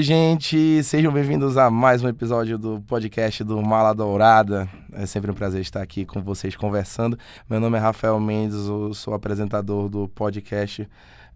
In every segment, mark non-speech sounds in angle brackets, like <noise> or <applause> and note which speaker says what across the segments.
Speaker 1: Oi, gente, sejam bem-vindos a mais um episódio do podcast do Mala Dourada. É sempre um prazer estar aqui com vocês conversando. Meu nome é Rafael Mendes, eu sou apresentador do podcast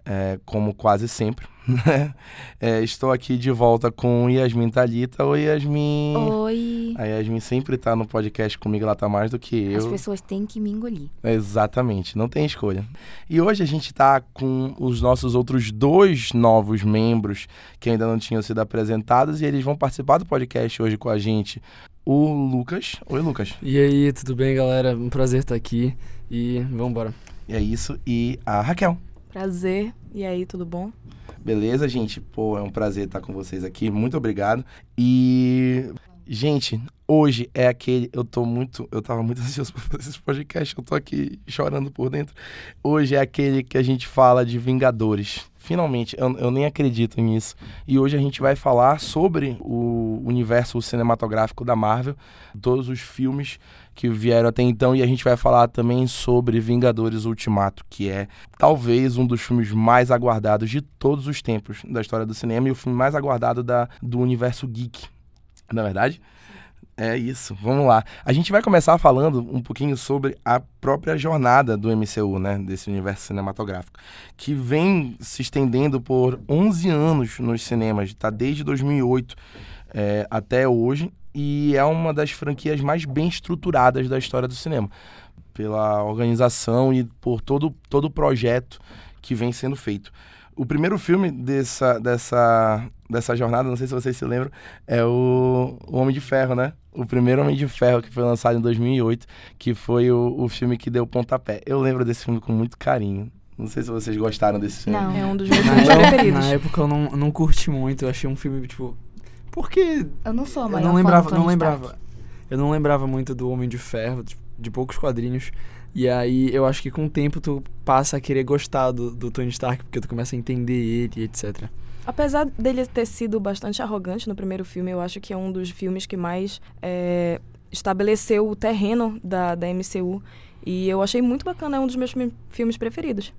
Speaker 1: é, como quase sempre. <laughs> Né? É, estou aqui de volta com Yasmin Talita. Oi, Yasmin.
Speaker 2: Oi.
Speaker 1: A Yasmin sempre está no podcast comigo, ela tá mais do que eu.
Speaker 2: As pessoas têm que me engolir.
Speaker 1: Exatamente, não tem escolha. E hoje a gente está com os nossos outros dois novos membros que ainda não tinham sido apresentados e eles vão participar do podcast hoje com a gente. O Lucas. Oi, Lucas.
Speaker 3: E aí, tudo bem, galera? Um prazer estar aqui e vamos embora.
Speaker 1: E é isso. E a Raquel.
Speaker 4: Prazer. E aí, tudo bom?
Speaker 1: Beleza, gente? Pô, é um prazer estar com vocês aqui. Muito obrigado. E, gente, hoje é aquele. Eu tô muito. Eu tava muito <laughs> ansioso pra fazer esse podcast. Eu tô aqui chorando por dentro. Hoje é aquele que a gente fala de Vingadores. Finalmente, eu, eu nem acredito nisso. E hoje a gente vai falar sobre o universo cinematográfico da Marvel, todos os filmes que vieram até então, e a gente vai falar também sobre Vingadores Ultimato, que é talvez um dos filmes mais aguardados de todos os tempos da história do cinema e o filme mais aguardado da, do universo geek. Na é verdade? É isso, vamos lá. A gente vai começar falando um pouquinho sobre a própria jornada do MCU, né, desse universo cinematográfico, que vem se estendendo por 11 anos nos cinemas, tá desde 2008 é, até hoje, e é uma das franquias mais bem estruturadas da história do cinema, pela organização e por todo, todo o projeto que vem sendo feito. O primeiro filme dessa, dessa, dessa jornada, não sei se vocês se lembram, é o, o Homem de Ferro, né? O primeiro Homem de Ferro, que foi lançado em 2008, que foi o, o filme que deu pontapé. Eu lembro desse filme com muito carinho. Não sei se vocês gostaram desse filme.
Speaker 4: Não, é um dos meus filmes preferidos.
Speaker 3: Na época eu não, não curti muito, eu achei um filme, tipo, porque.
Speaker 2: Eu não sou a
Speaker 3: Eu não lembrava,
Speaker 2: fã do
Speaker 3: não lembrava.
Speaker 2: Stark.
Speaker 3: Eu não lembrava muito do Homem de Ferro, de, de poucos quadrinhos. E aí eu acho que com o tempo tu passa a querer gostar do, do Tony Stark, porque tu começa a entender ele, etc.
Speaker 4: Apesar dele ter sido bastante arrogante no primeiro filme, eu acho que é um dos filmes que mais é, estabeleceu o terreno da, da MCU. E eu achei muito bacana, é um dos meus filme- filmes preferidos.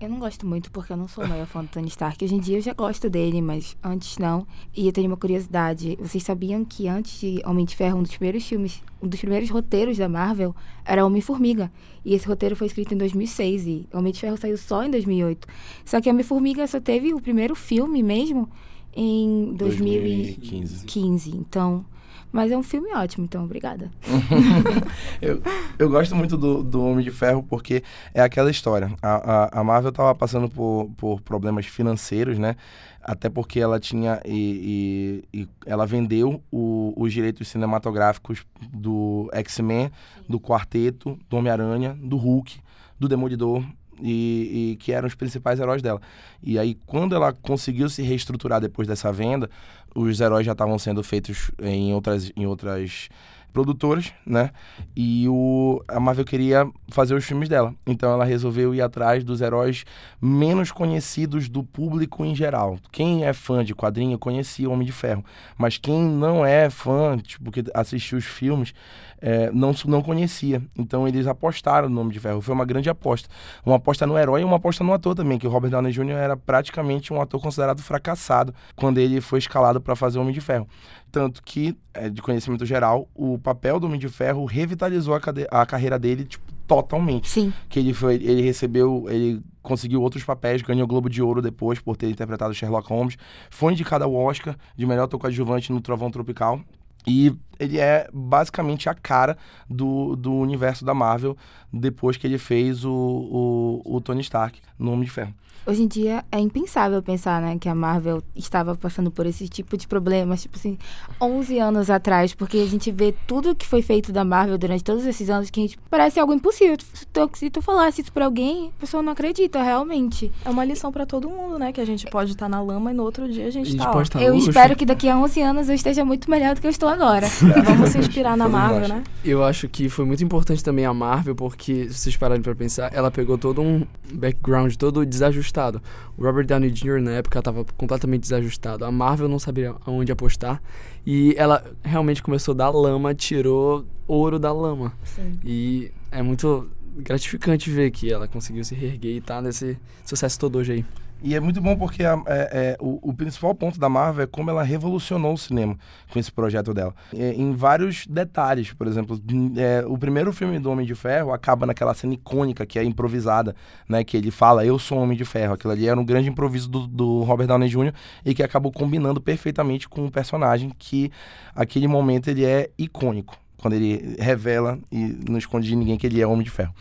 Speaker 2: Eu não gosto muito porque eu não sou a maior fã do Tony Stark. Hoje em dia eu já gosto dele, mas antes não. E eu tenho uma curiosidade. Vocês sabiam que antes de Homem de Ferro, um dos primeiros filmes, um dos primeiros roteiros da Marvel era Homem-Formiga. E esse roteiro foi escrito em 2006 e Homem de Ferro saiu só em 2008. Só que Homem-Formiga só teve o primeiro filme mesmo em 2015.
Speaker 1: 2015.
Speaker 2: Então, mas é um filme ótimo, então obrigada. <laughs> <laughs>
Speaker 1: eu, eu gosto muito do, do Homem de Ferro porque é aquela história. A, a, a Marvel estava passando por, por problemas financeiros, né? Até porque ela tinha e, e- e ela vendeu o- os direitos cinematográficos do X-Men, do Quarteto, do Homem-Aranha, do Hulk, do Demolidor. E, e que eram os principais heróis dela. E aí, quando ela conseguiu se reestruturar depois dessa venda, os heróis já estavam sendo feitos em outras, em outras produtoras, né? E o, a Marvel queria fazer os filmes dela. Então ela resolveu ir atrás dos heróis menos conhecidos do público em geral. Quem é fã de quadrinho conhecia Homem de Ferro. Mas quem não é fã, tipo, que assistiu os filmes, é, não, não conhecia. Então eles apostaram no Homem de Ferro. Foi uma grande aposta. Uma aposta no herói e uma aposta no ator também, que o Robert Downey Jr. era praticamente um ator considerado fracassado quando ele foi escalado para fazer o Homem de Ferro. Tanto que, é, de conhecimento geral, o papel do Homem de Ferro revitalizou a, a carreira dele tipo, totalmente.
Speaker 2: Sim.
Speaker 1: Que ele foi, ele recebeu, ele conseguiu outros papéis, ganhou o Globo de Ouro depois por ter interpretado Sherlock Holmes, foi indicado ao Oscar de melhor ator coadjuvante no Trovão Tropical. E ele é basicamente a cara do, do universo da Marvel depois que ele fez o, o, o Tony Stark no Homem de Ferro.
Speaker 2: Hoje em dia é impensável pensar, né, que a Marvel estava passando por esse tipo de problemas, tipo assim, 11 anos atrás, porque a gente vê tudo que foi feito da Marvel durante todos esses anos que a gente parece algo impossível. Se tu, se tu falasse isso pra alguém, a pessoa não acredita, realmente.
Speaker 4: É uma lição pra todo mundo, né? Que a gente pode estar na lama e no outro dia a gente
Speaker 3: A gente
Speaker 4: tá, ó.
Speaker 3: pode estar
Speaker 2: eu
Speaker 3: luxo.
Speaker 2: espero que daqui a 11 anos eu esteja muito melhor do que eu estou agora. <laughs> <laughs>
Speaker 4: Vamos se inspirar na Marvel, né?
Speaker 3: Eu acho que foi muito importante também a Marvel, porque, se vocês pararem pra pensar, ela pegou todo um background todo desajustado. O Robert Downey Jr. na época tava completamente desajustado. A Marvel não sabia aonde apostar. E ela realmente começou da lama, tirou ouro da lama.
Speaker 2: Sim.
Speaker 3: E é muito gratificante ver que ela conseguiu se reerguer e tá nesse sucesso todo hoje aí.
Speaker 1: E é muito bom porque a- é- é, o, o principal ponto da Marvel é como ela revolucionou o cinema com esse projeto dela. É, em vários detalhes, por exemplo, é, o primeiro filme do Homem de Ferro acaba naquela cena icônica que é improvisada, né? Que ele fala, eu sou Homem de Ferro. Aquilo ali era um grande improviso do, do Robert Downey Jr. e que acabou combinando perfeitamente com o personagem que, aquele momento, ele é icônico. Quando ele revela e não esconde de ninguém que ele é Homem de Ferro.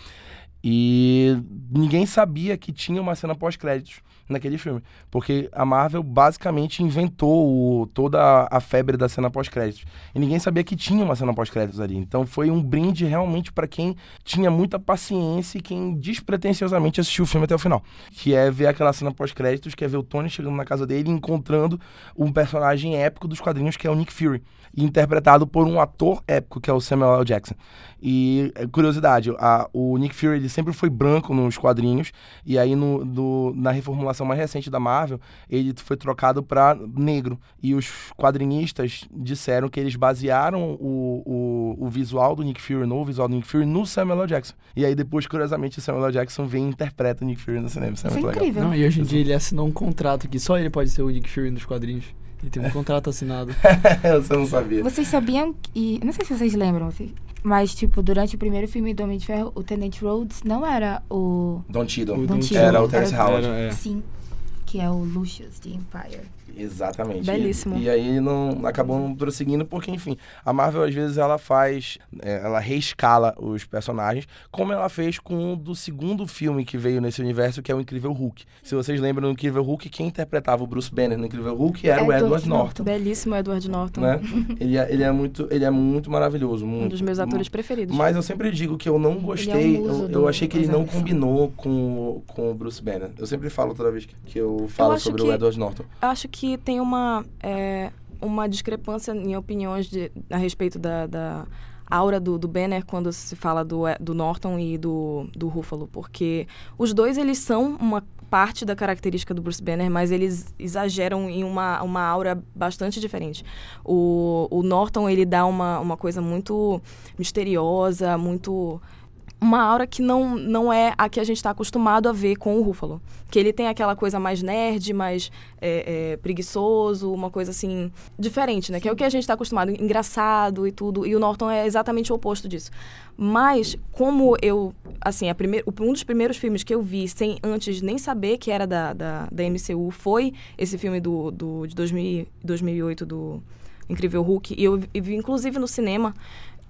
Speaker 1: E ninguém sabia que tinha uma cena pós-créditos naquele filme. Porque a Marvel basicamente inventou o- toda a, febre da cena pós-créditos. E ninguém sabia que tinha uma cena pós-créditos ali. Então foi um brinde realmente para quem tinha muita paciência e quem despretensiosamente assistiu o filme até o final. Que é ver aquela cena pós-créditos, que é ver o Tony chegando na casa dele e encontrando um personagem épico dos quadrinhos, que é o Nick Fury. Interpretado por um ator épico, que é o Samuel L. Jackson. E, eh, curiosidade, a- o Nick Fury ele sempre foi branco nos quadrinhos, e aí no, do- na reformulação mais recente da Marvel, ele foi trocado para negro. E os quadrinistas disseram que eles basearam o, o, o visual do Nick Fury, no visual do Nick Fury, no Samuel L. Jackson. E aí depois, curiosamente, o Samuel L. Jackson vem e interpreta o Nick Fury no cinema. Isso é
Speaker 2: Isso é incrível.
Speaker 3: Não, e hoje em dia ele assinou um contrato que só ele pode ser o Nick Fury nos quadrinhos. Ele tem um contrato assinado. <laughs>
Speaker 1: Você não sabia.
Speaker 2: Vocês sabiam que. Não sei se vocês lembram, vocês- mas, tipo, durante o primeiro filme do Homem de Ferro, o Tenente Rhodes não era o.
Speaker 1: Don Cheadle.
Speaker 2: Don
Speaker 3: Don
Speaker 2: Cheadle.
Speaker 1: Era o Terrence
Speaker 2: Era-
Speaker 1: Howard.
Speaker 3: Era, é.
Speaker 2: Sim. Que é o Lucius de Empire.
Speaker 1: Exatamente.
Speaker 4: Belíssimo.
Speaker 1: E, e aí não acabou não prosseguindo porque, enfim, a Marvel às vezes ela faz, é, ela reescala os personagens, como ela fez com o do segundo filme que veio nesse universo, que é o Incrível Hulk. Se vocês lembram do Incrível Hulk, quem interpretava o Bruce Banner no Incrível Hulk era o
Speaker 2: Edward
Speaker 1: Edward Norton.
Speaker 4: Belíssimo Edward Norton.
Speaker 1: Né? ele, é, ele é muito, ele é muito maravilhoso, muito.
Speaker 4: Um dos meus atores preferidos.
Speaker 1: Mas eu sempre digo que eu não gostei,
Speaker 2: é um
Speaker 1: eu, eu achei que ele não combinou com, o- com o Bruce Banner. Eu sempre falo toda vez que- eu falo
Speaker 4: acho
Speaker 1: sobre
Speaker 4: que-
Speaker 1: o Edward Norton.
Speaker 4: Eu acho que tem uma, é, uma discrepância em opiniões de, a respeito da, da aura do, do Banner quando se fala do, é, do Norton e do, do Ruffalo, porque os dois eles são uma parte da característica do Bruce Banner, mas eles exageram em uma, uma aura bastante diferente. O, o Norton ele dá uma, uma coisa muito misteriosa, muito uma aura que não, não é a que a gente está acostumado a ver com o Ruffalo. Que ele tem aquela coisa mais nerd, mais é, é, preguiçoso, uma coisa assim, diferente, né? Que é o que a gente está acostumado, engraçado e tudo. E o Norton é exatamente o oposto disso. Mas, como eu, assim, a primeir, um dos primeiros filmes que eu vi, sem antes nem saber que era da, da, da MCU, foi esse filme do, do, de 2000, 2008, do Incrível Hulk. E eu vi, inclusive, no cinema.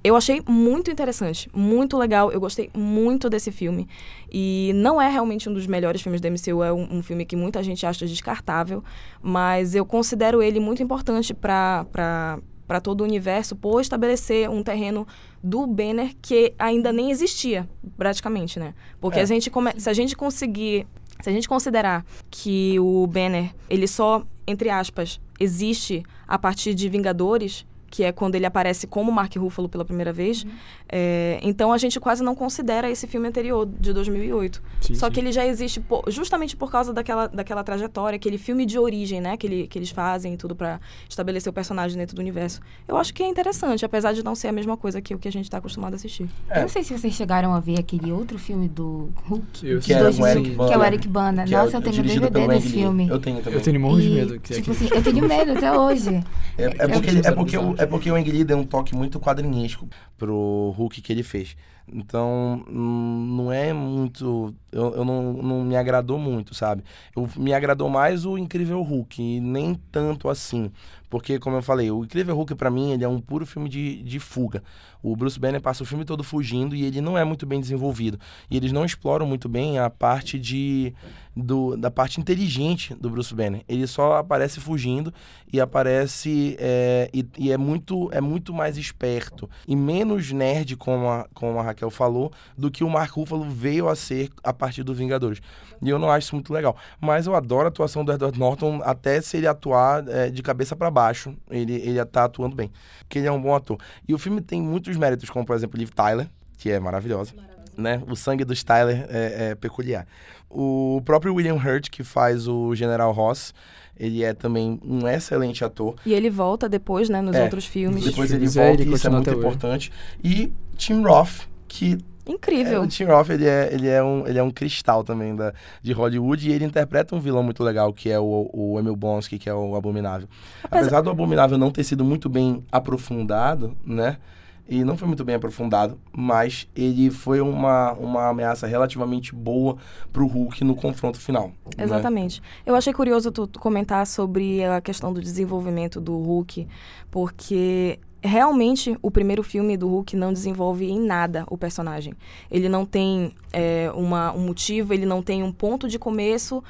Speaker 4: Eu achei muito interessante, muito legal. Eu gostei muito desse filme. E não é realmente um dos melhores filmes da MCU, é um, um filme que muita gente acha descartável, mas eu considero ele muito importante para para todo o universo por estabelecer um terreno do Banner que ainda nem existia, praticamente, né? Porque
Speaker 1: É.
Speaker 4: a gente come, se a gente conseguir, se a gente considerar que o Banner, ele só, entre aspas, existe a partir de Vingadores, que é quando ele aparece como Mark Ruffalo pela primeira vez, é, então a gente quase não considera esse filme anterior, de 2008.
Speaker 3: Sim,
Speaker 4: Só
Speaker 3: sim.
Speaker 4: que ele já existe po- justamente por causa daquela, daquela trajetória, aquele filme de origem, né? Que, ele, que eles fazem e tudo pra estabelecer o personagem dentro do universo. Eu acho que é interessante, apesar de não ser a mesma coisa que o que a gente tá acostumado a assistir.
Speaker 1: É.
Speaker 2: Eu não sei se vocês chegaram a ver aquele outro filme do Hulk.
Speaker 3: Eu
Speaker 2: de
Speaker 1: Que era com o
Speaker 2: 2000,
Speaker 1: Eric
Speaker 2: que é o Eric Bana.
Speaker 1: que é
Speaker 2: Nossa, eu tenho DVD desse filme.
Speaker 1: Eu tenho também.
Speaker 3: Eu tenho morro de
Speaker 2: E,
Speaker 3: medo. Que é
Speaker 2: tipo
Speaker 3: aquele-
Speaker 2: assim, eu tenho medo até hoje.
Speaker 1: É, é porque, é,
Speaker 3: eu-
Speaker 1: porque, o- é porque o Ang Lee deu um toque muito quadrinístico pro Hulk que ele fez. Então, hum, não é muito. Eu, eu não, não me agradou muito, sabe? Eu, me agradou mais o Incrível Hulk, e nem tanto assim. Porque, como eu falei, o Incrível Hulk, pra mim, ele é um puro filme de, de fuga. O Bruce Banner passa o filme todo fugindo e ele não é muito bem desenvolvido. E eles não exploram muito bem a parte de do, da parte inteligente do Bruce Banner. Ele só aparece fugindo e aparece é, e, e é muito é muito mais esperto e menos nerd, como a, como a Raquel falou, do que o Mark Ruffalo veio a ser a partir do Vingadores. E eu não acho isso muito legal. Mas eu adoro a atuação do Edward Norton, até se ele atuar é, de cabeça para baixo, ele, ele tá atuando bem. Porque ele é um bom ator. E o filme tem muitos méritos, como por exemplo Liv Tyler, que é maravilhosa. Né? O sangue dos Tyler é, é peculiar. O próprio William Hurt, que faz o General Ross, ele é também um excelente ator.
Speaker 4: E ele volta depois, né, nos
Speaker 1: É,
Speaker 4: outros filmes.
Speaker 1: Depois ele
Speaker 3: filmes, é,
Speaker 1: volta,
Speaker 3: ele
Speaker 1: isso é muito importante. E Tim Roth, que É,
Speaker 4: Incrível.
Speaker 1: o Tim Roth, ele é, ele, é um, ele é um cristal também da, de Hollywood e ele interpreta um vilão muito legal, que é o, o Emil Blonsky, que é o Abominável.
Speaker 4: Apesar-
Speaker 1: Apesar do Abominável não ter sido muito bem aprofundado, né? E não foi muito bem aprofundado, mas ele foi uma, uma ameaça relativamente boa pro Hulk no confronto final. né?
Speaker 4: Exatamente. Eu achei curioso tu comentar sobre a questão do desenvolvimento do Hulk, porque realmente o primeiro filme do Hulk não desenvolve em nada o personagem. Ele não tem é, uma, um motivo, ele não tem um ponto de começo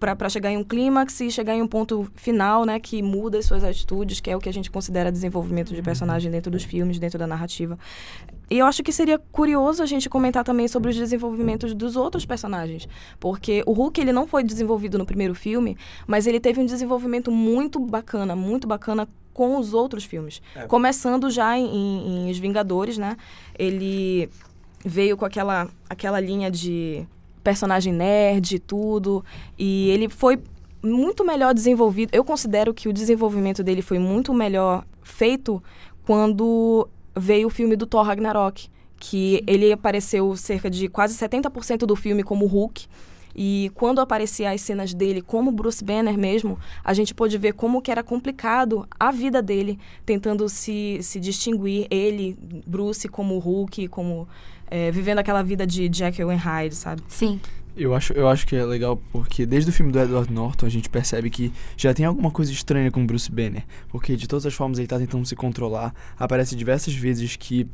Speaker 4: para chegar em um clímax e chegar em um ponto final, né, que muda as suas atitudes, que é o que a gente considera desenvolvimento de personagem dentro dos filmes, dentro da narrativa. E eu acho que seria curioso a gente comentar também sobre os desenvolvimentos dos outros personagens, porque o Hulk ele não foi desenvolvido no primeiro filme, mas ele teve um desenvolvimento muito bacana, muito bacana com os outros filmes.
Speaker 1: É.
Speaker 4: Começando já em, em, em Os Vingadores, né? Ele veio com aquela, aquela linha de personagem nerd e tudo, e ele foi muito melhor desenvolvido. Eu considero que o desenvolvimento dele foi muito melhor feito quando veio o filme do Thor Ragnarok, que ele apareceu cerca de quase 70% do filme como Hulk. E quando apareciam as cenas dele como Bruce Banner mesmo, a gente pôde ver como que era complicado a vida dele, tentando se, se distinguir, ele, Bruce, como Hulk, como é, vivendo aquela vida de Jekyll and Hyde, sabe?
Speaker 2: Sim.
Speaker 3: Eu acho, eu acho que é legal porque desde o filme do Edward Norton a gente percebe que já tem alguma coisa estranha com o Bruce Banner. Porque de todas as formas ele tá tentando se controlar. Aparece diversas vezes que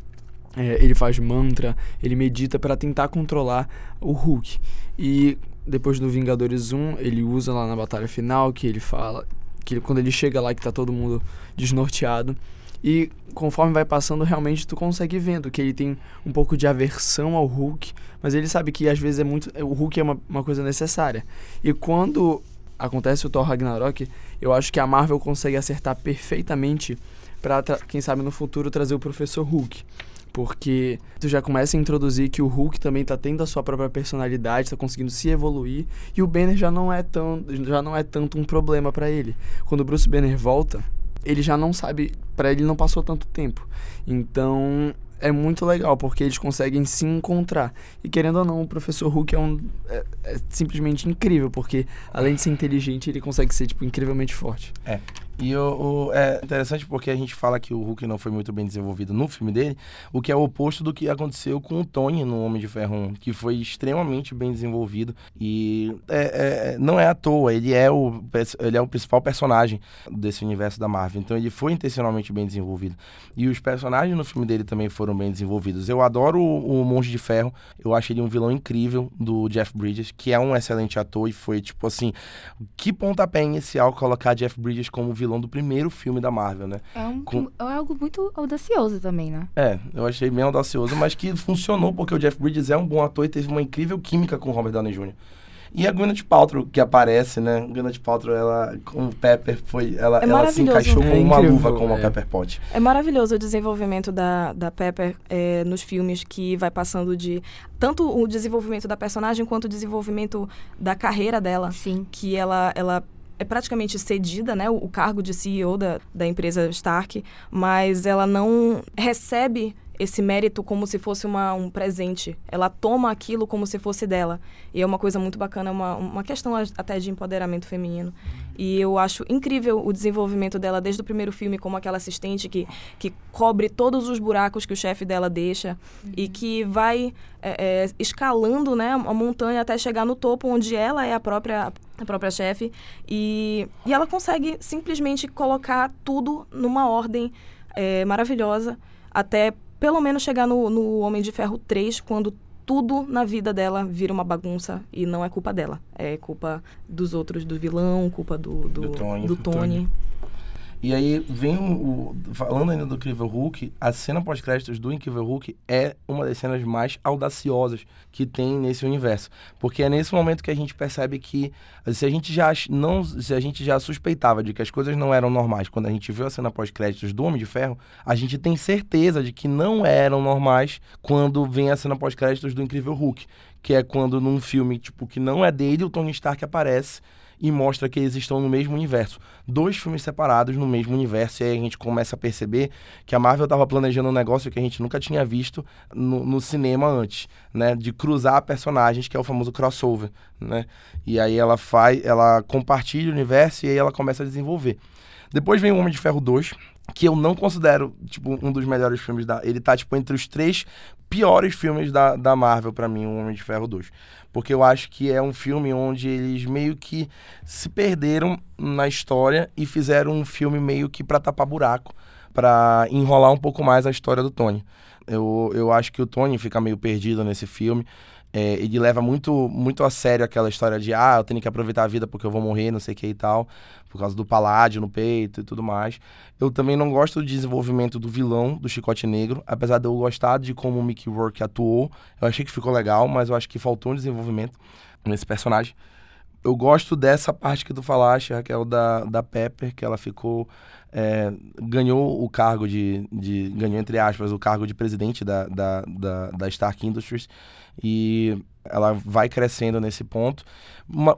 Speaker 3: é, ele faz mantra, ele medita para tentar controlar o Hulk. E depois do Vingadores 1, ele usa lá na batalha final que ele fala que ele- quando ele chega lá que tá todo mundo desnorteado. E conforme vai passando, realmente tu consegue vendo que ele tem um pouco de aversão ao Hulk, mas ele sabe que às vezes é muito. O Hulk é uma, uma coisa necessária. E quando acontece o Thor Ragnarok, eu acho que a Marvel consegue acertar perfeitamente pra, tra- quem sabe no futuro, trazer o Professor Hulk. Porque tu já começa a introduzir que o Hulk também tá tendo a sua própria personalidade, tá conseguindo se evoluir, e o Banner já não é tão, já não é tanto um problema pra ele. Quando o Bruce Banner volta, ele já não sabe, Pra ele não passou tanto tempo. Então, é muito legal porque eles conseguem se encontrar. E querendo ou não, o professor Hulk é um é, é simplesmente incrível, porque além de ser inteligente, ele consegue ser tipo incrivelmente forte.
Speaker 1: E o, o- é interessante porque a gente fala que o Hulk não foi muito bem desenvolvido no filme dele, o que é o oposto do que aconteceu com o Tony no Homem de Ferro 1, que foi extremamente bem desenvolvido. E é- é- não é à toa, ele é, o, ele é o principal personagem desse universo da Marvel. Então ele foi intencionalmente bem desenvolvido. E os personagens no filme dele também foram bem desenvolvidos. Eu adoro o, o Monge de Ferro, eu acho ele um vilão incrível do Jeff Bridges, que é um excelente ator e foi tipo assim, que pontapé inicial colocar Jeff Bridges como vilão do primeiro filme da Marvel, né?
Speaker 2: É, um,
Speaker 1: Com-
Speaker 2: é algo muito audacioso também, né?
Speaker 1: É, eu achei bem audacioso, mas que funcionou porque o Jeff Bridges é um bom ator e teve uma incrível química com o Robert Downey Jr. E a Gwyneth Paltrow que aparece, né? Gwyneth Paltrow, ela com o Pepper foi, ela,
Speaker 4: É
Speaker 1: ela se
Speaker 4: maravilhoso.
Speaker 1: encaixou
Speaker 3: É
Speaker 1: como uma
Speaker 3: incrível,
Speaker 1: luva com uma
Speaker 3: é.
Speaker 1: Pepper Pot.
Speaker 4: É maravilhoso o desenvolvimento da, da Pepper é, nos filmes, que vai passando de tanto o desenvolvimento da personagem quanto o desenvolvimento da carreira dela,
Speaker 2: Sim.
Speaker 4: que ela, ela é praticamente cedida, né, o, o cargo de CEO da, da empresa Stark, mas ela não recebe esse mérito como se fosse uma, um presente. Ela toma aquilo como se fosse dela. E é uma coisa muito bacana, é uma, uma questão até de empoderamento feminino. E eu acho incrível o desenvolvimento dela desde o primeiro filme como aquela assistente que, que cobre todos os buracos que o chefe dela deixa e que vai é, é, escalando né, a montanha até chegar no topo, onde ela é a própria, a própria chefe. E, e ela consegue simplesmente colocar tudo numa ordem é, maravilhosa até pelo menos chegar no, no Homem de Ferro 3, quando tudo na vida dela vira uma bagunça e não é culpa dela. É culpa dos outros, do vilão, culpa do, do,
Speaker 1: Do Tony.
Speaker 4: do
Speaker 1: Do
Speaker 4: Tony.
Speaker 1: E aí vem o, Falando ainda do Incrível Hulk, a cena pós-créditos do Incrível Hulk é uma das cenas mais audaciosas que tem nesse universo. Porque é nesse momento que a gente percebe que se a gente já não. Se a gente já suspeitava de que as coisas não eram normais quando a gente viu a cena pós-créditos do Homem de Ferro, a gente tem certeza de que não eram normais quando vem a cena pós-créditos do Incrível Hulk. Que é quando num filme, tipo, que não é dele, o Tony Stark aparece e mostra que eles estão no mesmo universo. Dois filmes separados no mesmo universo, e aí a gente começa a perceber que a Marvel estava planejando um negócio que a gente nunca tinha visto no, no, cinema antes, né? De cruzar personagens, que é o famoso crossover, né? E aí ela faz, ela compartilha o universo e aí ela começa a desenvolver. Depois vem o Homem de Ferro 2, que eu não considero, tipo, um dos melhores filmes da... Ele tá, tipo, entre os três piores filmes da, da Marvel para mim, o Homem de Ferro 2. Porque eu acho que é um filme onde eles meio que se perderam na história e fizeram um filme meio que para tapar buraco, para enrolar um pouco mais a história do Tony. Eu, eu acho que o Tony fica meio perdido nesse filme. É, ele leva muito, muito a sério aquela história de ah, eu tenho que aproveitar a vida porque eu vou morrer, não sei o que e tal, por causa do paládio no peito e tudo mais. Eu também não gosto do desenvolvimento do vilão do Chicote Negro, apesar de eu gostar de como o Mickey Rourke atuou. Eu achei que ficou legal, mas eu acho que faltou um desenvolvimento nesse personagem. Eu gosto dessa parte que tu falaste, Raquel, da, da Pepper, que ela ficou. É, ganhou o cargo de, de. ganhou, entre aspas, o cargo de presidente da, da, da, da Stark Industries e ela vai crescendo nesse ponto.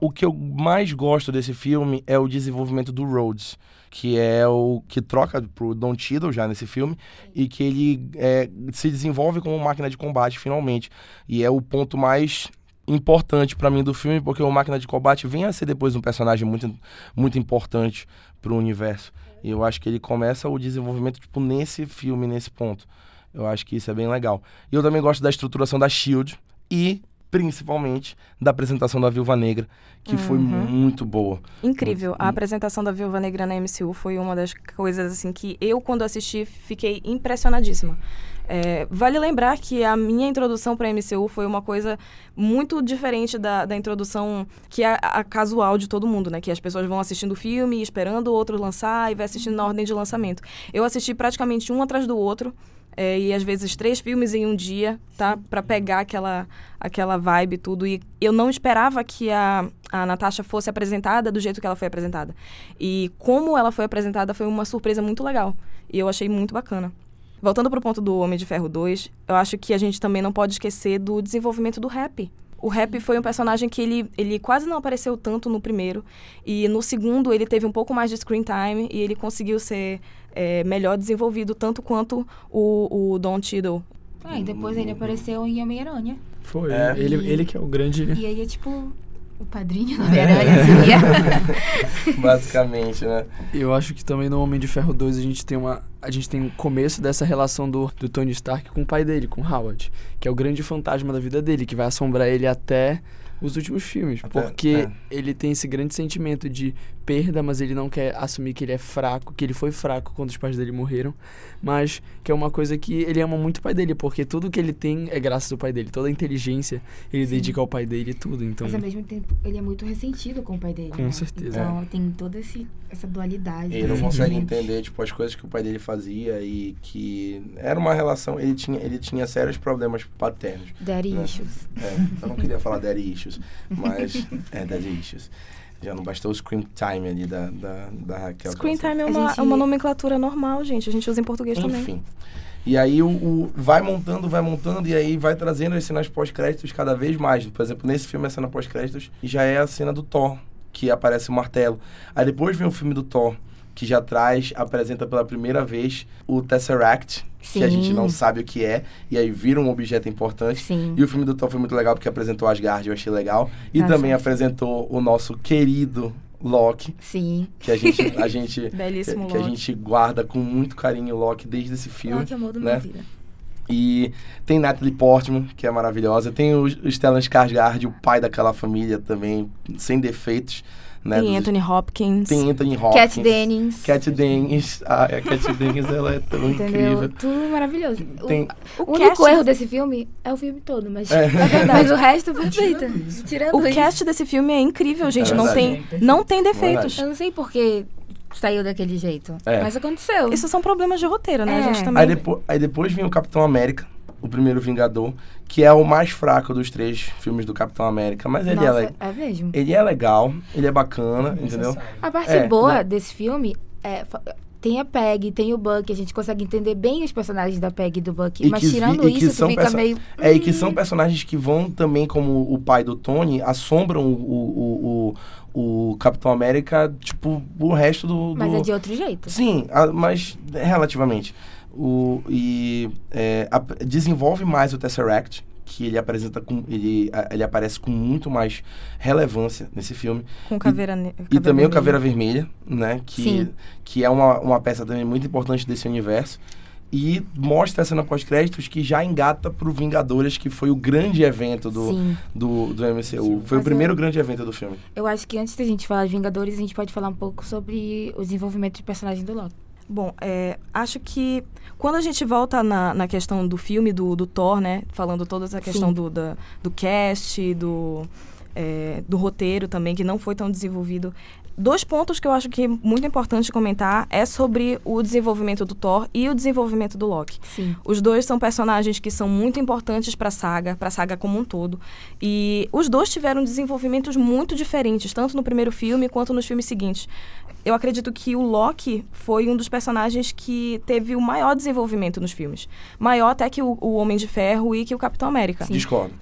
Speaker 1: O que eu mais gosto desse filme é o desenvolvimento do Rhodes, que é o que troca pro Don Cheadle já nesse filme e que ele é, se desenvolve como máquina de combate finalmente. E é o ponto mais importante para mim do filme, porque o Máquina de Combate vem a ser depois um personagem muito, muito importante para o universo. E eu acho que ele começa o desenvolvimento tipo nesse filme, nesse ponto. Eu acho que isso é bem legal. E eu também gosto da estruturação da Shield e principalmente da apresentação da Viúva Negra, que uhum. foi muito boa.
Speaker 4: Incrível. A apresentação da Viúva Negra na MCU foi uma das coisas assim que eu quando assisti fiquei impressionadíssima. É, vale lembrar que a minha introdução para a MCU foi uma coisa muito diferente da, da introdução que é a casual de todo mundo, né? Que as pessoas vão assistindo o filme, esperando o outro lançar e vai assistindo na ordem de lançamento. Eu assisti praticamente um atrás do outro é, e às vezes três filmes em um dia, tá? Para pegar aquela, aquela vibe tudo. E eu não esperava que a, a Natasha fosse apresentada do jeito que ela foi apresentada. E como ela foi apresentada foi uma surpresa muito legal. E eu achei muito bacana. Voltando para o ponto do Homem de Ferro 2, eu acho que a gente também não pode esquecer do desenvolvimento do rap. O Rap foi um personagem que ele, ele quase não apareceu tanto no primeiro. E no segundo ele teve um pouco mais de screen time e ele conseguiu ser é, melhor desenvolvido, tanto quanto o, o Don Cheadle.
Speaker 2: Ah, e depois ele apareceu em Homem-Aranha.
Speaker 3: Foi, é. ele, ele que é o grande...
Speaker 2: E aí é tipo o padrinho do Homem-Aranha seria. <laughs>
Speaker 1: Basicamente, né?
Speaker 3: Eu acho que também no Homem de Ferro 2 a gente tem uma. A gente tem o um começo dessa relação do, do Tony Stark com o pai dele, com Howard, que é o grande fantasma da vida dele, que vai assombrar ele até os últimos filmes. Até, porque é. ele tem esse grande sentimento de perda, mas ele não quer assumir que ele é fraco, que ele foi fraco quando os pais dele morreram. Mas que é uma coisa que ele ama muito o pai dele, porque tudo que ele tem é graças ao pai dele. Toda a inteligência ele Sim. dedica ao pai dele e tudo. Então...
Speaker 2: Mas ao mesmo tempo ele é muito ressentido com o pai dele.
Speaker 3: Com
Speaker 2: né?
Speaker 3: certeza.
Speaker 2: Então é. tem toda esse, essa dualidade.
Speaker 1: Ele não consegue entender tipo, as coisas que o pai dele fazia e que era uma relação. Ele tinha, ele tinha sérios problemas paternos.
Speaker 2: Daddy né? issues.
Speaker 1: É, eu não queria falar daddy issues, mas <laughs> é daddy issues. Já não bastou o screen time ali da, da, da Raquel.
Speaker 4: Screen time é uma, gente... é uma nomenclatura normal, gente. A gente usa em português
Speaker 1: Enfim.
Speaker 4: também.
Speaker 1: Enfim. E aí o, o, vai montando, vai montando, e aí vai trazendo as cenas pós-créditos cada vez mais. Por exemplo, nesse filme, a cena pós-créditos já é a cena do Thor, que aparece o martelo. Aí depois vem o filme do Thor, que já traz, apresenta pela primeira vez o Tesseract, Sim. que a gente não sabe o que é, e aí vira um objeto importante.
Speaker 2: Sim.
Speaker 1: E o filme do Thor foi muito legal porque apresentou Asgard, eu achei legal. E ah, também apresentou o nosso querido Loki.
Speaker 2: Sim.
Speaker 1: Que a gente, a <laughs> gente,
Speaker 4: Belíssimo
Speaker 1: que, que a gente guarda com muito carinho o Loki desde esse filme.
Speaker 2: Loki é amor da
Speaker 1: né?
Speaker 2: minha vida.
Speaker 1: E tem Natalie Portman, que é maravilhosa. Tem o, o Stellan Skarsgård, o pai daquela família também, sem defeitos. Né,
Speaker 4: tem Anthony Hopkins.
Speaker 1: Tem Anthony Hopkins.
Speaker 2: Cat Dennings.
Speaker 1: Cat Dennings. Ah, a Cat Dennings, ela é tão
Speaker 2: Entendeu?
Speaker 1: incrível.
Speaker 2: Tudo maravilhoso.
Speaker 1: Tem...
Speaker 2: O, o, o único erro desse filme é o filme todo, mas, é. é mas o resto é perfeito. Tirando
Speaker 4: o
Speaker 2: isso.
Speaker 4: cast desse filme é incrível, gente. É não, tem, não tem defeitos.
Speaker 2: Eu não sei porque saiu daquele jeito.
Speaker 1: É.
Speaker 2: Mas aconteceu.
Speaker 4: Isso são problemas de roteiro, né?
Speaker 2: É.
Speaker 4: A gente também...
Speaker 1: aí, depois, aí depois vem o Capitão América o primeiro Vingador, que é o mais fraco dos três filmes do Capitão América, mas ele
Speaker 2: Nossa,
Speaker 1: é,
Speaker 2: é mesmo.
Speaker 1: Ele é legal, ele é bacana, entendeu?
Speaker 2: A parte
Speaker 1: é,
Speaker 2: boa
Speaker 1: né?
Speaker 2: desse filme é tem a Peg, tem o Buck, a gente consegue entender bem os personagens da Peg e do Buck.
Speaker 1: E
Speaker 2: mas
Speaker 1: que-
Speaker 2: tirando
Speaker 1: e que
Speaker 2: isso, fica
Speaker 1: perso-
Speaker 2: meio.
Speaker 1: É, e que são personagens que vão também, como o pai do Tony, assombram o, o, o, o Capitão América, tipo, o resto do. do...
Speaker 2: Mas é de outro jeito.
Speaker 1: Sim, a- mas relativamente. O, e é, a- desenvolve mais o Tesseract, que ele apresenta com. Ele, ele aparece com muito mais relevância nesse filme.
Speaker 4: Com caveira ne-
Speaker 1: E também o Caveira
Speaker 4: Vermelha.
Speaker 1: Vermelha, né? Que,
Speaker 2: Sim.
Speaker 1: que é uma, uma peça também muito importante desse universo. E mostra a cena pós-créditos que já engata pro Vingadores, que foi o grande evento do,
Speaker 2: Sim.
Speaker 1: do, do MCU. Foi o primeiro
Speaker 2: eu-
Speaker 1: grande evento do filme.
Speaker 2: Eu acho que antes da gente falar de Vingadores, a gente pode falar um pouco sobre o desenvolvimento de personagem do Loki.
Speaker 4: Bom, é, acho que quando a gente volta na, na questão do filme do, do Thor, né? Falando toda essa questão
Speaker 2: Sim.
Speaker 4: do, da- do cast, do, é, do roteiro também, que não foi tão desenvolvido. Dois pontos que eu acho que é muito importante comentar é sobre o desenvolvimento do Thor e o desenvolvimento do Loki.
Speaker 2: Sim.
Speaker 4: Os dois são personagens que são muito importantes para a saga, para a saga como um todo. E os dois tiveram desenvolvimentos muito diferentes, tanto no primeiro filme quanto nos filmes seguintes. Eu acredito que o Loki foi um dos personagens que teve o maior desenvolvimento nos filmes. Maior até que o, o Homem de Ferro e que o Capitão América.
Speaker 1: Discordo.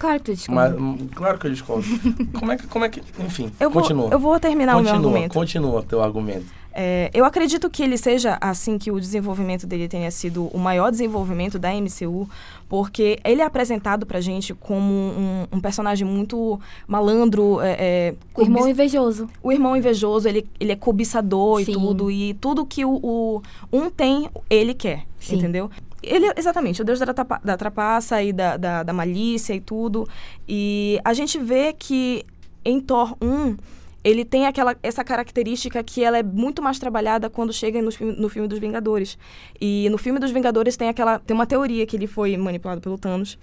Speaker 2: Claro que tu.
Speaker 1: Mas, hum, claro que eu discordo. <laughs> como, é que, como é que. Enfim,
Speaker 4: Eu vou,
Speaker 1: continua.
Speaker 4: eu vou terminar
Speaker 1: continua,
Speaker 4: o meu argumento.
Speaker 1: Continua teu argumento.
Speaker 4: É, eu acredito que ele seja assim que o desenvolvimento dele tenha sido o maior desenvolvimento da MCU, porque ele é apresentado pra gente como um, um personagem muito malandro, é, é,
Speaker 2: o irmão invejoso.
Speaker 4: o irmão invejoso, ele, ele é cobiçador
Speaker 2: Sim.
Speaker 4: e tudo, e tudo que o, o um tem, ele quer,
Speaker 2: Sim.
Speaker 4: entendeu? Ele, é exatamente, o deus da, da trapaça e da, da, da malícia e tudo. E a gente vê que em Thor 1, ele tem aquela, essa característica que ela é muito mais trabalhada quando chega no, no filme dos Vingadores. E no filme dos Vingadores tem aquela tem uma teoria que ele foi manipulado pelo Thanos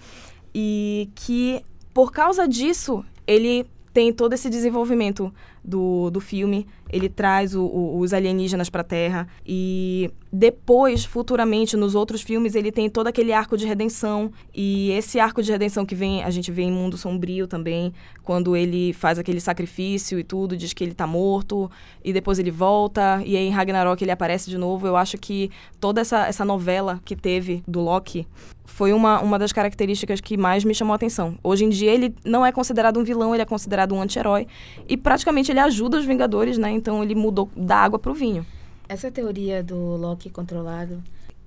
Speaker 4: e que por causa disso ele tem todo esse desenvolvimento do, do filme. Ele traz o- o- os alienígenas para a Terra e depois, futuramente, nos outros filmes, ele tem todo aquele arco de redenção e esse arco de redenção que vem a gente vê em Mundo Sombrio também, quando ele faz aquele sacrifício e tudo, diz que ele tá morto e depois ele volta e aí em Ragnarok ele aparece de novo. Eu acho que toda essa, essa novela que teve do Loki foi uma, uma das características que mais me chamou a atenção. Hoje em dia ele não é considerado um vilão, ele é considerado um anti-herói e praticamente ele ajuda os Vingadores, né? Então ele mudou da água pro vinho.
Speaker 2: Essa teoria do Loki controlado.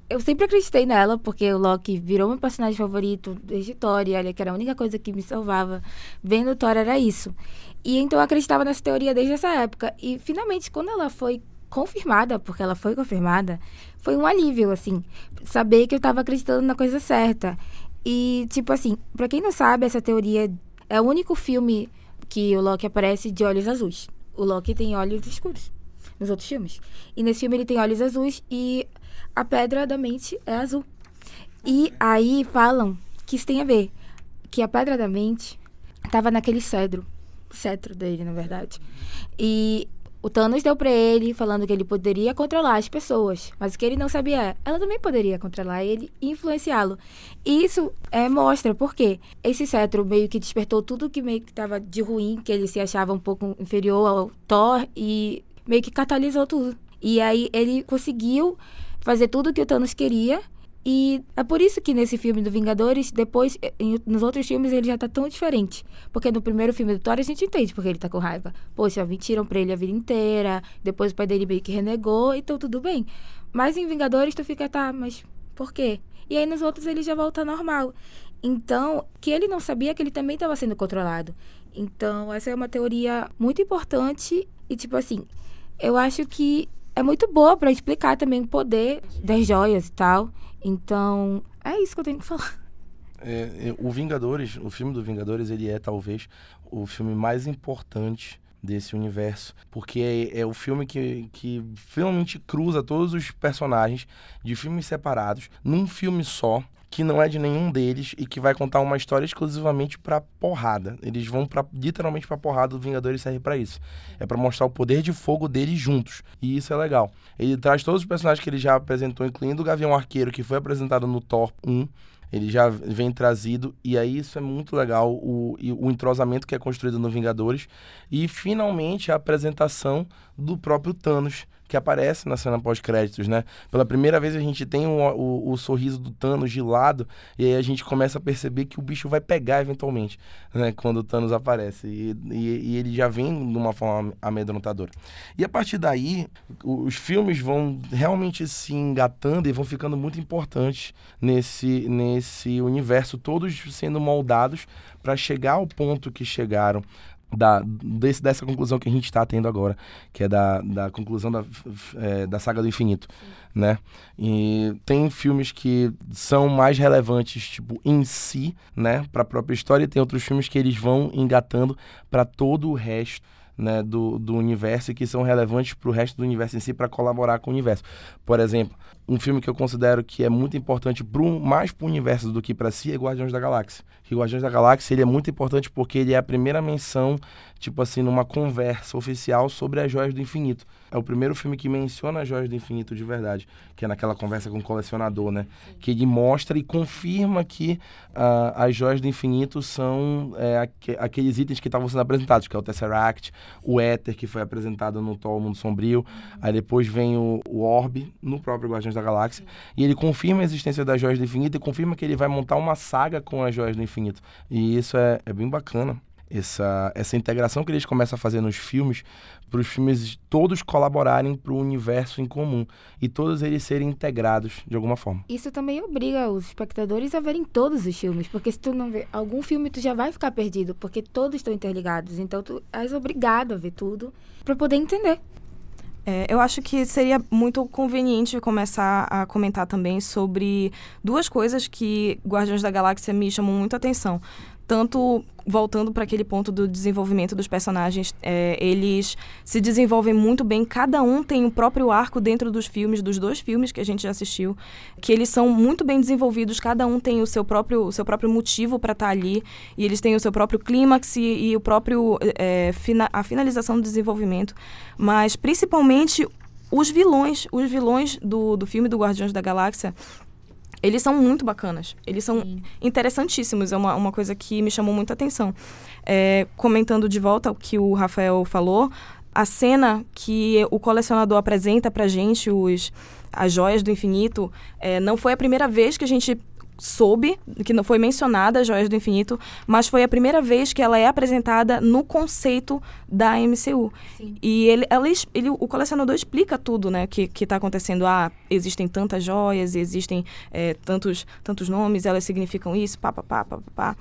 Speaker 2: Eu sempre acreditei nela, porque o Loki virou meu personagem favorito desde Thor, e olha, que era a única coisa que me salvava. Vendo Thor era isso. E então eu acreditava nessa teoria desde essa época. E finalmente, quando ela foi confirmada, porque ela foi confirmada, foi um alívio, assim, saber que eu tava acreditando na coisa certa. E, tipo assim, pra quem não sabe, essa teoria é o único filme que o Loki aparece de olhos azuis. O Loki tem olhos escuros nos outros filmes. E nesse filme ele tem olhos azuis e a pedra da mente é azul. E aí falam que isso tem a ver. Que a pedra da mente tava naquele cedro. Cetro dele, na verdade. E o Thanos deu pra ele, falando que ele poderia controlar as pessoas. Mas o que ele não sabia é, ela também poderia controlar ele e influenciá-lo. Isso é, mostra porque esse cetro meio que despertou tudo que meio que tava de ruim, que ele se achava um pouco inferior ao Thor e meio que catalisou tudo. E aí ele conseguiu fazer tudo que o Thanos queria. E é por isso que nesse filme do Vingadores, depois, em- nos outros filmes, ele já tá tão diferente. Porque no primeiro filme do Thor a gente entende porque ele tá com raiva. Poxa, mentiram pra ele a vida inteira, depois o pai dele meio que renegou, então tudo bem. Mas em Vingadores tu fica, tá, mas por quê? E aí nos outros ele já volta normal. Então, que ele não sabia que ele também estava sendo controlado. Então, essa é uma teoria muito importante e, tipo assim, eu acho que é muito boa pra explicar também o poder das joias e tal. Então, é isso que eu tenho que falar.
Speaker 1: É, é, o Vingadores, o filme do Vingadores, ele é talvez o filme mais importante desse universo, porque é, é o filme que, que finalmente cruza todos os personagens de filmes separados num filme só, que não é de nenhum deles e que vai contar uma história exclusivamente pra porrada. Eles vão para literalmente pra porrada, o Vingadores serve pra isso. É pra mostrar o poder de fogo deles juntos. E isso é legal. Ele traz todos os personagens que ele já apresentou, incluindo o Gavião Arqueiro, que foi apresentado no Thor 1 ele já vem trazido e aí isso é muito legal o, o entrosamento que é construído no Vingadores e finalmente a apresentação do próprio Thanos que aparece na cena pós-créditos, né? Pela primeira vez a gente tem o, o, o, sorriso do Thanos de lado e aí a gente começa a perceber que o bicho vai pegar eventualmente, né? Quando o Thanos aparece e, e, e ele já vem de uma forma amedrontadora. E a partir daí, os filmes vão realmente se engatando e vão ficando muito importantes nesse, nesse universo, todos sendo moldados para chegar ao ponto que chegaram da, desse, dessa conclusão que a gente está tendo agora, que é da, da conclusão da, é, da saga do infinito, né? E tem filmes que são mais relevantes, tipo, em si, né, para a própria história, e tem outros filmes que eles vão engatando para todo o resto né, do, do universo e que são relevantes para o resto do universo em si para colaborar com o universo. Por exemplo, um filme que eu considero que é muito importante pro, mais para o universo do que para si é Guardiões da Galáxia. Que Guardiões da Galáxia ele é muito importante porque ele é a primeira menção, tipo assim, numa conversa oficial sobre as joias do infinito. É o primeiro filme que menciona as joias do infinito de verdade, que é naquela conversa com o colecionador, né? Que ele mostra e confirma que uh, as joias do infinito são é, aqu aqueles itens que estavam sendo apresentados, que é o Tesseract, o Éter, que foi apresentado no Thor Mundo Sombrio, aí depois vem o, o Orb, no próprio Guardiões da da Galáxia. E ele confirma a existência das Joias do Infinito e confirma que ele vai montar uma saga com as Joias do Infinito. E isso é, é bem bacana. Essa, essa integração que eles começam a fazer nos filmes, para os filmes todos colaborarem para o universo em comum e todos eles serem integrados de alguma forma.
Speaker 2: Isso também obriga os espectadores a verem todos os filmes, porque se tu não vê algum filme, tu já vai ficar perdido, porque todos estão interligados. Então tu és obrigado a ver tudo para poder entender.
Speaker 4: É, eu acho que seria muito conveniente começar a comentar também sobre duas coisas que Guardiões da Galáxia me chamam muito a atenção tanto voltando para aquele ponto do desenvolvimento dos personagens, é, eles se desenvolvem muito bem. Cada um tem o próprio arco dentro dos filmes, dos dois filmes que a gente já assistiu, que eles são muito bem desenvolvidos. Cada um tem o seu próprio, o seu próprio motivo para estar tá ali e eles têm o seu próprio clímax e, e, o próprio é, fina, a finalização do desenvolvimento. Mas principalmente os vilões, os vilões do, do filme do Guardiões da Galáxia eles são muito bacanas. Eles são Sim. interessantíssimos. É uma, uma coisa que me chamou muita atenção. É, comentando de volta o que o Rafael falou, a cena que o colecionador apresenta pra gente, os, as joias do infinito, é, não foi a primeira vez que a gente soube, que não foi mencionada a Joias do Infinito, mas foi a primeira vez que ela é apresentada no conceito da MCU. Sim. E ele, ela, ele, o colecionador explica tudo, né, que que está acontecendo. Ah, existem tantas joias, existem é, tantos tantos nomes, elas significam isso, pá, pá, pá, pá, pá.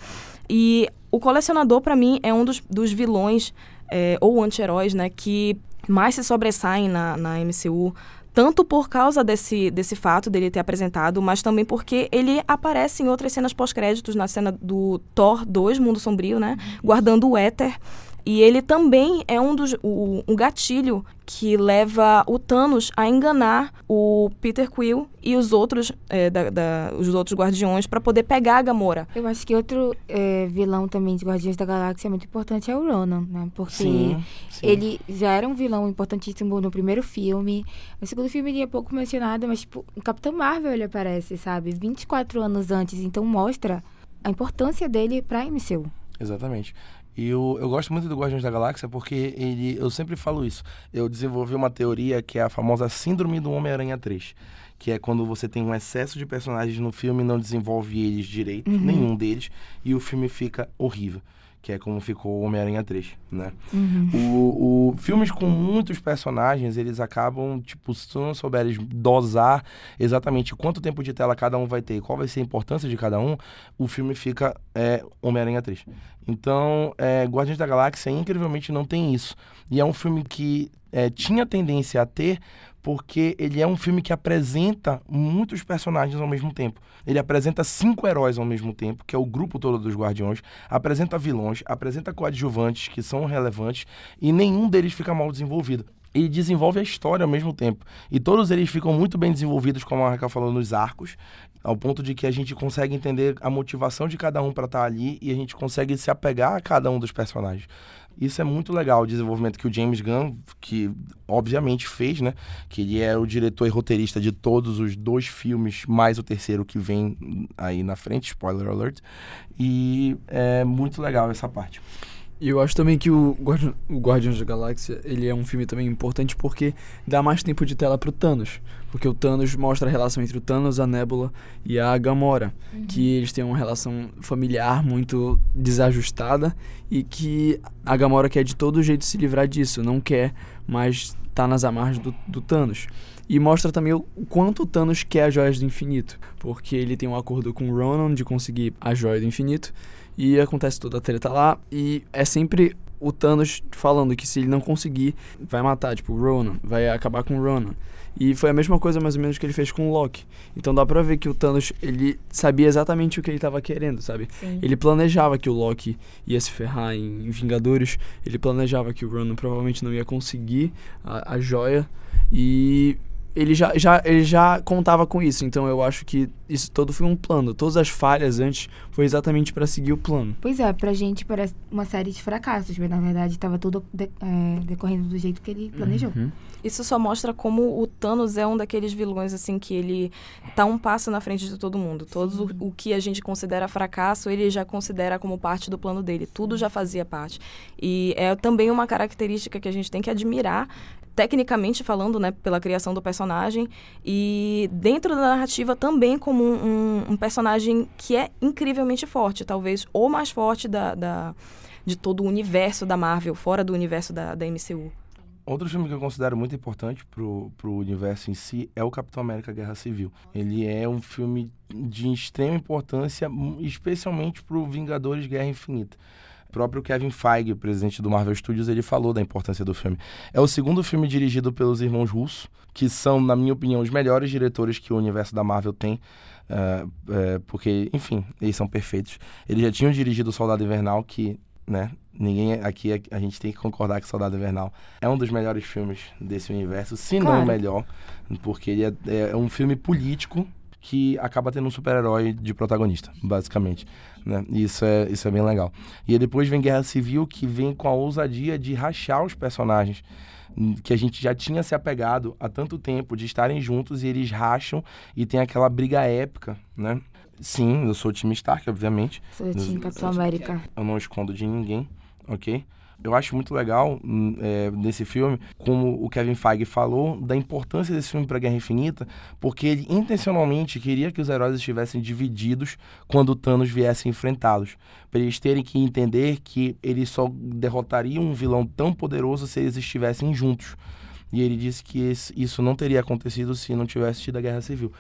Speaker 4: E o colecionador, para mim, é um dos, dos vilões é, ou anti-heróis, né, que mais se sobressaem na, na MCU tanto por causa desse, desse fato dele ter apresentado, mas também porque ele aparece em outras cenas pós-créditos, na cena do Thor 2, Mundo Sombrio, né? Guardando o éter. E ele também é um dos o, um gatilho que leva o Thanos a enganar o Peter Quill e os outros é, da, da, os outros guardiões para poder pegar a Gamora.
Speaker 2: Eu acho que outro é, vilão também de Guardiões da Galáxia muito importante é o Ronan, né? Porque sim, sim. ele já era um vilão importantíssimo no primeiro filme. No segundo filme ele é pouco mencionado, mas tipo, o Capitão Marvel ele aparece, sabe? 24 anos antes, então mostra a importância dele para MCU.
Speaker 1: Exatamente. E eu, eu gosto muito do Guardiões da Galáxia porque ele, eu sempre falo isso. Eu desenvolvi uma teoria que é a famosa Síndrome do Homem-Aranha 3. Que é quando você tem um excesso de personagens no filme e não desenvolve eles direito, uhum. nenhum deles, e o filme fica horrível que é como ficou o Homem-Aranha 3, né? Uhum. O, o, filmes com muitos personagens, eles acabam, tipo, se tu não souberes dosar exatamente quanto tempo de tela cada um vai ter e qual vai ser a importância de cada um, o filme fica é, Homem-Aranha 3. Então, é, Guardiões da Galáxia, incrivelmente, não tem isso. E é um filme que é, tinha tendência a ter porque ele é um filme que apresenta muitos personagens ao mesmo tempo. Ele apresenta cinco heróis ao mesmo tempo, que é o grupo todo dos Guardiões, apresenta vilões, apresenta coadjuvantes que são relevantes e nenhum deles fica mal desenvolvido. Ele desenvolve a história ao mesmo tempo. E todos eles ficam muito bem desenvolvidos, como a Raquel falou, nos arcos, ao ponto de que a gente consegue entender a motivação de cada um para estar tá ali e a gente consegue se apegar a cada um dos personagens. Isso é muito legal, o desenvolvimento que o James Gunn, que obviamente fez, né? Que ele é o diretor e roteirista de todos os dois filmes, mais o terceiro que vem aí na frente, spoiler alert. E é muito legal essa parte.
Speaker 3: E eu acho também que o, Guardi o Guardiões da Galáxia, ele é um filme também importante porque dá mais tempo de tela pro Thanos. Porque o Thanos mostra a relação entre o Thanos, a Nebula e a Gamora. Uhum. Que eles têm uma relação familiar muito desajustada e que a Gamora quer de todo jeito se livrar disso, não quer mais tá nas amarras do, do Thanos. E mostra também o quanto o Thanos quer as joias do infinito. Porque ele tem um acordo com o Ronan de conseguir a joia do infinito. E acontece toda a treta lá. E é sempre o Thanos falando que se ele não conseguir, vai matar, tipo, o Ronan, vai acabar com o Ronan. E foi a mesma coisa mais ou menos que ele fez com o Loki. Então dá pra ver que o Thanos, ele sabia exatamente o que ele tava querendo, sabe? Sim. Ele planejava que o Loki ia se ferrar em, Vingadores, ele planejava que o Ronan provavelmente não ia conseguir a, a joia. E ele já, já, ele já contava com isso, então eu acho que isso todo foi um plano. Todas as falhas antes foi exatamente para seguir o plano.
Speaker 2: Pois é, pra gente parece uma série de fracassos, mas na verdade estava tudo de, é, decorrendo do jeito que ele planejou. Uhum.
Speaker 4: Isso só mostra como o Thanos é um daqueles vilões assim que ele tá um passo na frente de todo mundo. Todos o, o que a gente considera fracasso, ele já considera como parte do plano dele. Tudo já fazia parte. E é também uma característica que a gente tem que admirar tecnicamente falando, né, pela criação do personagem e dentro da narrativa também como um, um, um personagem que é incrivelmente forte, talvez o mais forte da, da, de todo o universo da Marvel, fora do universo da, da MCU.
Speaker 1: Outro filme que eu considero muito importante pro, pro universo em si é o Capitão América Guerra Civil. Ele é um filme de extrema importância, especialmente pro Vingadores Guerra Infinita. O próprio Kevin Feige, presidente do Marvel Studios, ele falou da importância do filme. É o segundo filme dirigido pelos irmãos Russo, que são, na minha opinião, os melhores diretores que o universo da Marvel tem. Uh, uh, porque, enfim, eles são perfeitos. Eles já tinham dirigido o Soldado Invernal, que, né, ninguém aqui, a, a gente tem que concordar que Soldado Invernal é um dos melhores filmes desse universo, se claro. não o melhor, porque ele é, é um filme político que acaba tendo um super-herói de protagonista, basicamente. Né? E isso é, isso é bem legal. E depois vem Guerra Civil, que vem com a ousadia de rachar os personagens hum, que a gente já tinha se apegado há tanto tempo de estarem juntos e eles racham e tem aquela briga épica, né? Sim, eu sou o time Stark, obviamente.
Speaker 2: Sou o time Capitão América.
Speaker 1: Eu não escondo de ninguém, ok? Eu acho muito legal hum, é, nesse filme, como o Kevin Feige falou, da importância desse filme para Guerra Infinita, porque ele intencionalmente queria que os heróis estivessem divididos quando o Thanos viesse enfrentá-los. Para eles terem que entender que eles só derrotariam um vilão tão poderoso se eles estivessem juntos. E ele disse que isso não teria acontecido se não tivesse tido a Guerra Civil.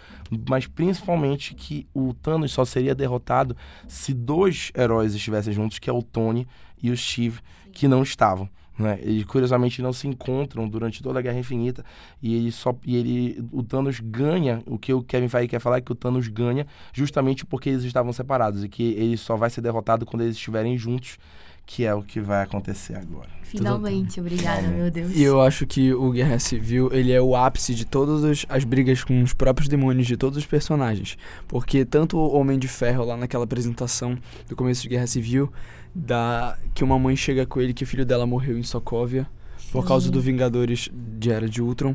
Speaker 1: Mas principalmente que o Thanos só seria derrotado se dois heróis estivessem juntos, que é o Tony e o Steve, que não estavam. Né? Eles curiosamente não se encontram durante toda a Guerra Infinita e ele só e ele o Thanos ganha o que o Kevin Feige quer falar é que o Thanos ganha justamente porque eles estavam separados e que ele só vai ser derrotado quando eles estiverem juntos que é o que vai acontecer agora.
Speaker 2: Finalmente, Tudo... obrigada, meu Deus.
Speaker 3: E eu acho que o Guerra Civil, ele é o ápice de todas as brigas com os próprios demônios de todos os personagens. Porque tanto o Homem de Ferro, lá naquela apresentação do começo de Guerra Civil, da que uma mãe chega com ele que o filho dela morreu em Sokovia por causa do Vingadores de Era de Ultron.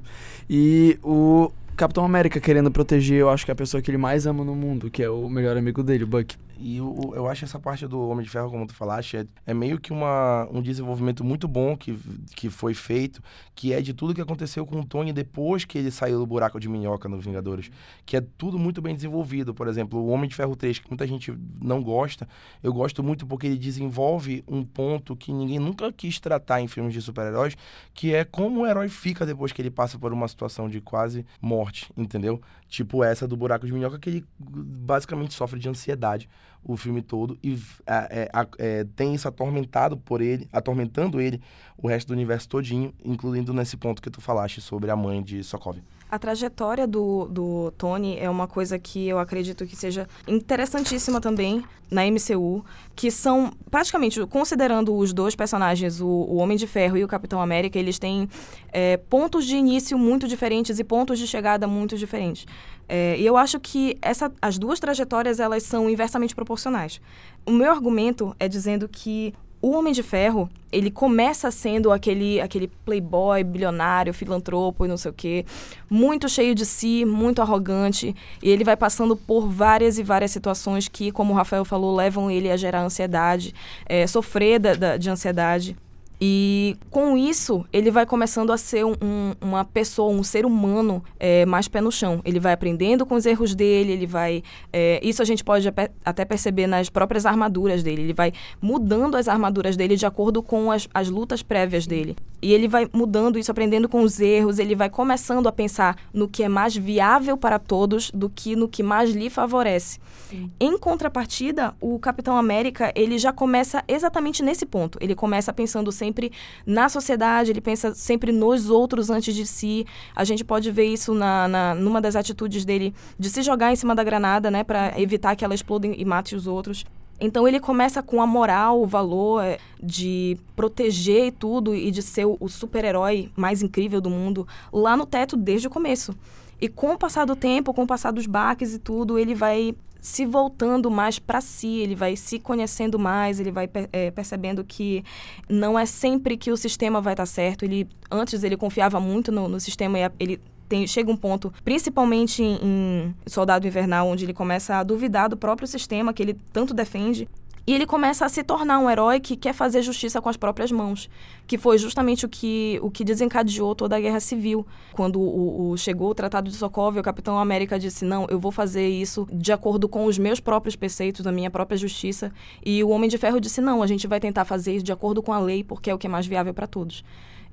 Speaker 3: E o Capitão América querendo proteger, eu acho que é a pessoa que ele mais ama no mundo, que é o melhor amigo dele, o Buck.
Speaker 1: E eu, eu acho essa parte do Homem de Ferro, como tu falaste, é, é meio que uma, um desenvolvimento muito bom que, que foi feito, que é de tudo que aconteceu com o Tony depois que ele saiu do buraco de minhoca no Vingadores. Que é tudo muito bem desenvolvido. Por exemplo, o Homem de Ferro 3, que muita gente não gosta, eu gosto muito porque ele desenvolve um ponto que ninguém nunca quis tratar em filmes de super-heróis, que é como o herói fica depois que ele passa por uma situação de quase morte, entendeu? Tipo essa do buraco de minhoca, que ele basicamente sofre de ansiedade o filme todo e é, é, tem isso atormentado por ele, atormentando ele o resto do universo todinho, incluindo nesse ponto que tu falaste sobre a mãe de Sokovia.
Speaker 4: A trajetória do, do Tony é uma coisa que eu acredito que seja interessantíssima também na MCU, que são praticamente, considerando os dois personagens, o, o Homem de Ferro e o Capitão América, eles têm é, pontos de início muito diferentes e pontos de chegada muito diferentes. É, e eu acho que essa, as duas trajetórias elas são inversamente proporcionais. O meu argumento é dizendo que o Homem de Ferro, ele começa sendo aquele, aquele playboy, bilionário, filantropo e não sei o quê, muito cheio de si, muito arrogante, e ele vai passando por várias e várias situações que, como o Rafael falou, levam ele a gerar ansiedade, é, sofrer da, da, de ansiedade. E com isso, ele vai começando a ser um, um, uma pessoa, um ser humano é, mais pé no chão. Ele vai aprendendo com os erros dele, ele vai. É, isso a gente pode até perceber nas próprias armaduras dele. Ele vai mudando as armaduras dele de acordo com as, as lutas prévias dele. E ele vai mudando isso, aprendendo com os erros, ele vai começando a pensar no que é mais viável para todos do que no que mais lhe favorece. Sim. Em contrapartida, o Capitão América, ele já começa exatamente nesse ponto. Ele começa pensando sempre sempre na sociedade, ele pensa sempre nos outros antes de si. A gente pode ver isso na, na numa das atitudes dele de se jogar em cima da granada, né, para evitar que ela exploda e mate os outros. Então ele começa com a moral, o valor é, de proteger tudo e de ser o super-herói mais incrível do mundo lá no teto desde o começo. E com o passar do tempo, com o passar dos baques e tudo, ele vai se voltando mais para si, ele vai se conhecendo mais, ele vai é, percebendo que não é sempre que o sistema vai estar tá certo. Ele antes ele confiava muito no, no sistema e ele tem, chega um ponto, principalmente em, em Soldado Invernal, onde ele começa a duvidar do próprio sistema que ele tanto defende. E ele começa a se tornar um herói que quer fazer justiça com as próprias mãos, que foi justamente o que, o que desencadeou toda a Guerra Civil. Quando o, o chegou o Tratado de Sokovia, o Capitão América disse: Não, eu vou fazer isso de acordo com os meus próprios preceitos, a minha própria justiça. E o Homem de Ferro disse: Não, a gente vai tentar fazer isso de acordo com a lei, porque é o que é mais viável para todos.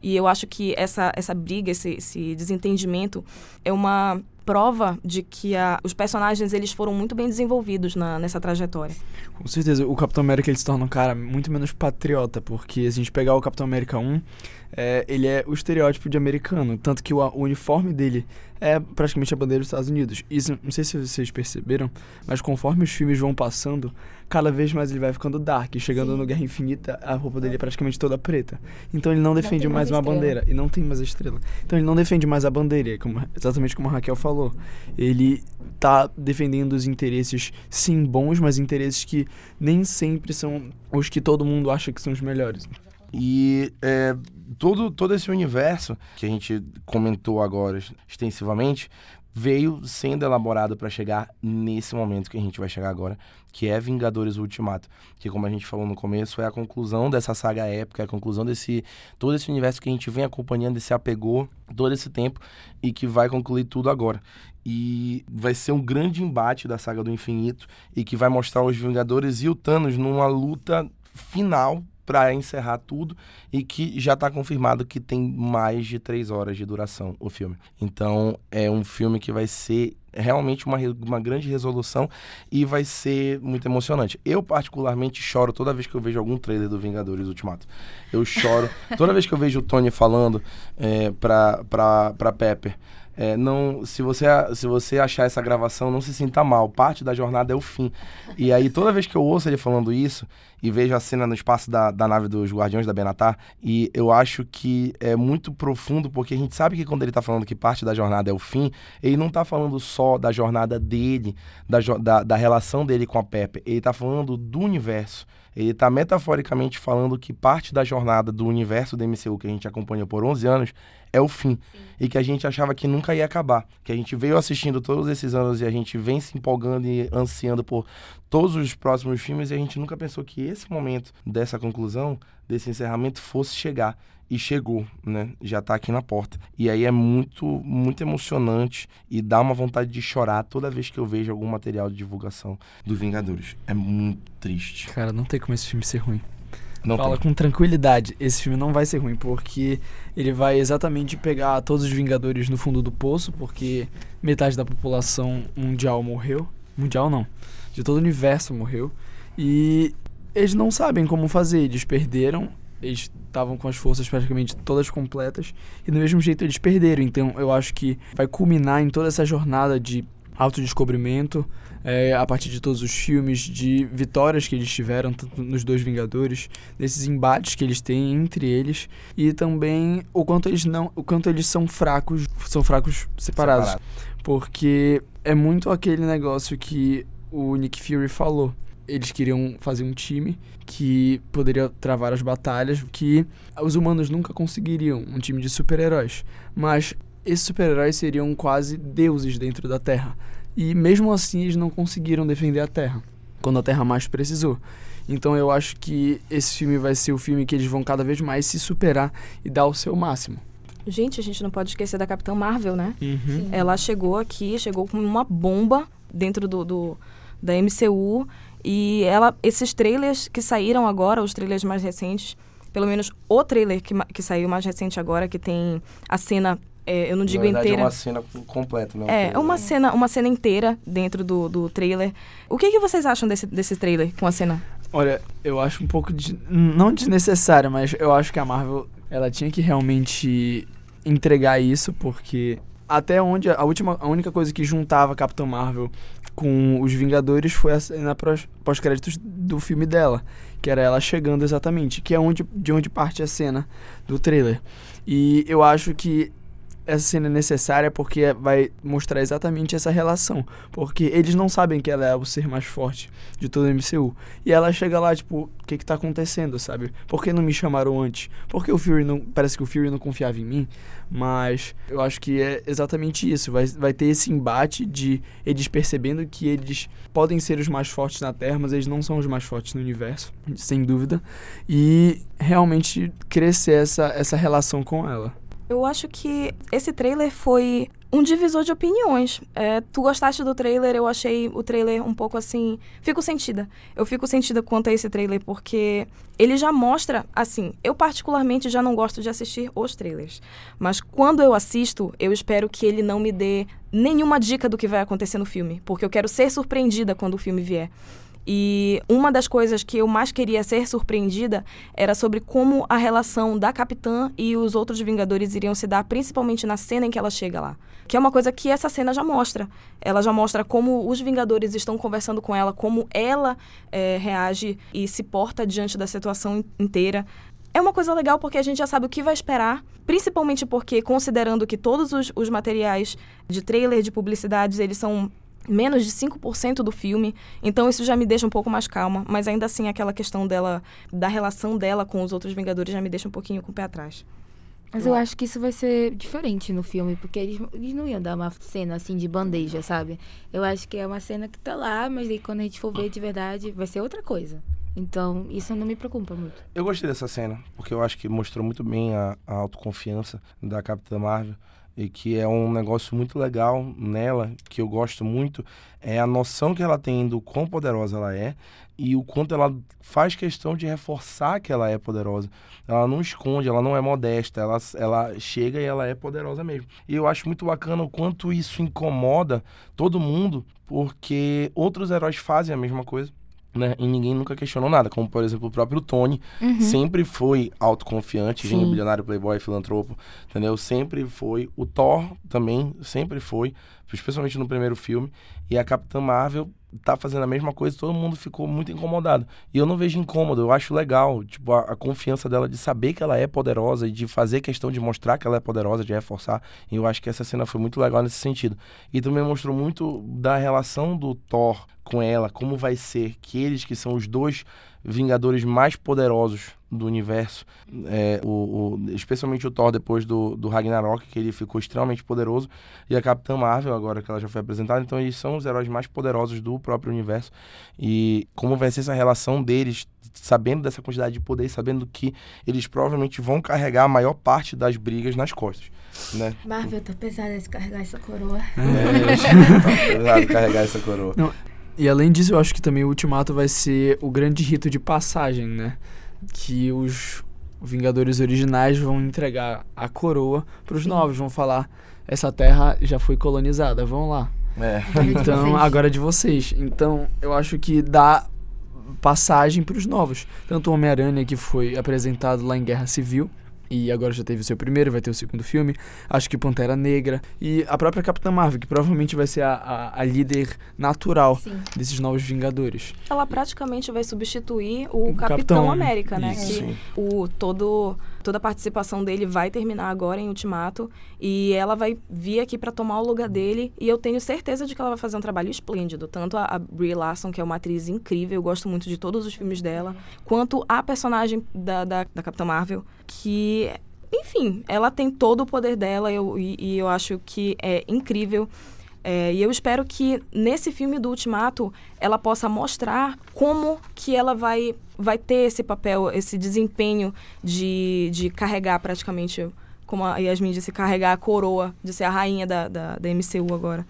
Speaker 4: E eu acho que essa, essa briga, esse, esse desentendimento, é uma prova de que a, os personagens eles foram muito bem desenvolvidos na, nessa trajetória.
Speaker 3: Com certeza, o Capitão América ele se torna um cara muito menos patriota, porque se a gente pegar o Capitão América 1, é, ele é o estereótipo de americano, tanto que o, o, uniforme dele é praticamente a bandeira dos Estados Unidos. Isso, não sei se vocês perceberam, mas conforme os filmes vão passando, cada vez mais ele vai ficando dark. Chegando Sim. no Guerra Infinita, a roupa dele é praticamente toda preta. Então ele não defende não mais, mais uma bandeira. E não tem mais a estrela. Então ele não defende mais a bandeira, como, exatamente como a Raquel falou. Ele tá defendendo os interesses, sim, bons, mas interesses que nem sempre são os que todo mundo acha que são os melhores.
Speaker 1: E é, todo, todo esse universo que a gente comentou agora extensivamente veio sendo elaborado para chegar nesse momento que a gente vai chegar agora, que é Vingadores Ultimato, que como a gente falou no começo, é a conclusão dessa saga épica, é a conclusão desse todo esse universo que a gente vem acompanhando, se apegou todo esse tempo e que vai concluir tudo agora. E vai ser um grande embate da saga do infinito e que vai mostrar os Vingadores e o Thanos numa luta final para encerrar tudo e que já está confirmado que tem mais de três horas de duração o filme. Então é um filme que vai ser realmente uma, uma grande resolução e vai ser muito emocionante. Eu, particularmente, choro toda vez que eu vejo algum trailer do Vingadores Ultimato. Eu choro <laughs> toda vez que eu vejo o Tony falando é, pra, pra, pra Pepper. É, não, se você, se você achar essa gravação, não se sinta mal. Parte da jornada é o fim. E aí, toda vez que eu ouço ele falando isso e vejo a cena no espaço da, da nave dos Guardiões da Benatar, e eu acho que é muito profundo, porque a gente sabe que quando ele está falando que parte da jornada é o fim, ele não está falando só da jornada dele, da, da, da relação dele com a Pepe. Ele está falando do universo. Ele está metaforicamente falando que parte da jornada do universo do MCU que a gente acompanha por 11 anos é o fim. Sim. E que a gente achava que nunca ia acabar. Que a gente veio assistindo todos esses anos e a gente vem se empolgando e ansiando por todos os próximos filmes e a gente nunca pensou que esse momento dessa conclusão, desse encerramento, fosse chegar. E chegou, né? Já tá aqui na porta. E aí é muito, muito emocionante e dá uma vontade de chorar toda vez que eu vejo algum material de divulgação do Vingadores. É muito triste.
Speaker 3: Cara, não tem como esse filme ser ruim.
Speaker 1: Não
Speaker 3: Fala
Speaker 1: tem.
Speaker 3: com tranquilidade, esse filme não vai ser ruim, porque ele vai exatamente pegar todos os Vingadores no fundo do poço, porque metade da população mundial morreu. Mundial não, de todo o universo morreu. E eles não sabem como fazer, eles perderam, eles estavam com as forças praticamente todas completas, e do mesmo jeito eles perderam. Então eu acho que vai culminar em toda essa jornada de autodescobrimento, é, a partir de todos os filmes, de vitórias que eles tiveram, tanto nos dois Vingadores, desses embates que eles têm entre eles, e também o quanto eles não. o quanto eles são fracos, são fracos separados. Separado. Porque é muito aquele negócio que o Nick Fury falou. eles queriam fazer um time que poderia travar as batalhas que os humanos nunca conseguiriam, um time de super-heróis. Mas esses super-heróis seriam quase deuses dentro da Terra. E mesmo assim eles não conseguiram defender a Terra, quando a Terra mais precisou. Então eu acho que esse filme vai ser o filme que eles vão cada vez mais se superar e dar o seu máximo.
Speaker 4: Gente, a gente não pode esquecer da Capitã Marvel, né?
Speaker 3: Uhum.
Speaker 4: Ela chegou aqui, chegou com uma bomba dentro do, do da MCU e ela, esses trailers que saíram agora, os trailers mais recentes, pelo menos o trailer que, que saiu mais recente agora, que tem a cena, é, eu não digo
Speaker 1: Na verdade,
Speaker 4: inteira.
Speaker 1: é uma cena completa, né?
Speaker 4: É, uma cena, uma cena inteira dentro do, do trailer. O que, que vocês acham desse, desse trailer com a cena?
Speaker 3: Olha, eu acho um pouco de, não desnecessário, mas eu acho que a Marvel ela tinha que realmente entregar isso porque até onde a última a única coisa que juntava a Capitã Marvel com os Vingadores foi a cena pós- pós-créditos do filme dela, que era ela chegando exatamente, que é onde de onde parte a cena do trailer. E eu acho que essa cena é necessária porque vai mostrar exatamente essa relação. Porque eles não sabem que ela é o ser mais forte de todo o MCU. E ela chega lá, tipo, o que que tá acontecendo, sabe? Por que não me chamaram antes? Porque o Fury não. Parece que o Fury não confiava em mim. Mas eu acho que é exatamente isso. Vai, vai ter esse embate de eles percebendo que eles podem ser os mais fortes na Terra, mas eles não são os mais fortes no universo, sem dúvida. E realmente crescer essa, essa relação com ela.
Speaker 4: Eu acho que esse trailer foi um divisor de opiniões. É, tu gostaste do trailer? Eu achei o trailer um pouco assim. Fico sentida. Eu fico sentida quanto a esse trailer porque ele já mostra, assim. Eu, particularmente, já não gosto de assistir os trailers. Mas quando eu assisto, eu espero que ele não me dê nenhuma dica do que vai acontecer no filme. Porque eu quero ser surpreendida quando o filme vier. E uma das coisas que eu mais queria ser surpreendida era sobre como a relação da Capitã e os outros Vingadores iriam se dar, principalmente na cena em que ela chega lá. Que é uma coisa que essa cena já mostra. Ela já mostra como os Vingadores estão conversando com ela, como ela eh, reage e se porta diante da situação in- inteira. É uma coisa legal porque a gente já sabe o que vai esperar, principalmente porque, considerando que todos os, os materiais de trailer, de publicidades, eles são menos de 5% do filme, então isso já me deixa um pouco mais calma, mas ainda assim aquela questão dela, da relação dela com os outros Vingadores já me deixa um pouquinho com o pé atrás.
Speaker 2: Mas eu acho que isso vai ser diferente no filme, porque eles, eles não iam dar uma cena assim de bandeja, sabe? Eu acho que é uma cena que tá lá, mas aí quando a gente for ver de verdade, vai ser outra coisa. Então, isso não me preocupa muito.
Speaker 1: Eu gostei dessa cena, porque eu acho que mostrou muito bem a, a autoconfiança da Capitã Marvel e que é um negócio muito legal nela, que eu gosto muito, é a noção que ela tem do quão poderosa ela é e o quanto ela faz questão de reforçar que ela é poderosa. Ela não esconde, ela não é modesta, ela, ela chega e ela é poderosa mesmo. E eu acho muito bacana o quanto isso incomoda todo mundo, porque outros heróis fazem a mesma coisa. Né? E ninguém nunca questionou nada, como por exemplo o próprio Tony, sempre foi autoconfiante, gênio bilionário, playboy, filantropo, entendeu? Sempre foi. O Thor também sempre foi, especialmente no primeiro filme. E a Capitã Marvel tá fazendo a mesma coisa, todo mundo ficou muito incomodado. E eu não vejo incômodo, eu acho legal, tipo, a, a confiança dela de saber que ela é poderosa e de fazer questão de mostrar que ela é poderosa, de reforçar. E eu acho que essa cena foi muito legal nesse sentido. E também mostrou muito da relação do Thor com ela, como vai ser que eles, que são os dois Vingadores mais poderosos do universo, é, o, o- especialmente o Thor depois do, do Ragnarok, que ele ficou extremamente poderoso, e a Capitã Marvel, agora que ela já foi apresentada, então eles são os heróis mais poderosos do próprio universo. E como vai ser essa relação deles, sabendo dessa quantidade de poder, sabendo que eles provavelmente vão carregar a maior parte das brigas nas costas, né?
Speaker 2: Marvel, tá pesada de carregar essa coroa.
Speaker 1: É, tá pesado carregar essa coroa.
Speaker 3: E além disso, eu acho que também o Ultimato vai ser o grande rito de passagem, né? Que os Vingadores originais vão entregar a coroa pros novos, vão falar: essa terra já foi colonizada, vão lá.
Speaker 1: É.
Speaker 3: Então, agora é de vocês. Então, eu acho que dá passagem pros novos. Tanto o Homem-Aranha, que foi apresentado lá em Guerra Civil, e agora já teve o seu primeiro, vai ter o segundo filme. Acho que Pantera Negra e a própria Capitã Marvel, que provavelmente vai ser a, a, a líder natural
Speaker 2: Sim.
Speaker 3: desses novos Vingadores.
Speaker 4: Ela praticamente vai substituir o,
Speaker 3: O
Speaker 4: Capitão,
Speaker 3: Capitão,
Speaker 4: América, né?
Speaker 3: isso.
Speaker 4: Que o todo toda a participação dele vai terminar agora em Ultimato e ela vai vir aqui pra tomar o lugar dele e eu tenho certeza de que ela vai fazer um trabalho esplêndido, tanto a, a Brie Larson, que é uma atriz incrível, eu gosto muito de todos os filmes dela, quanto a personagem da, da, da Capitã Marvel, que enfim, ela tem todo o poder dela eu, e, e eu acho que é incrível. É, e eu espero que nesse filme do Ultimato ela possa mostrar como que ela vai, vai ter esse papel, esse desempenho de, de carregar praticamente, como a Yasmin disse, carregar a coroa, de ser a rainha da, da, da MCU agora.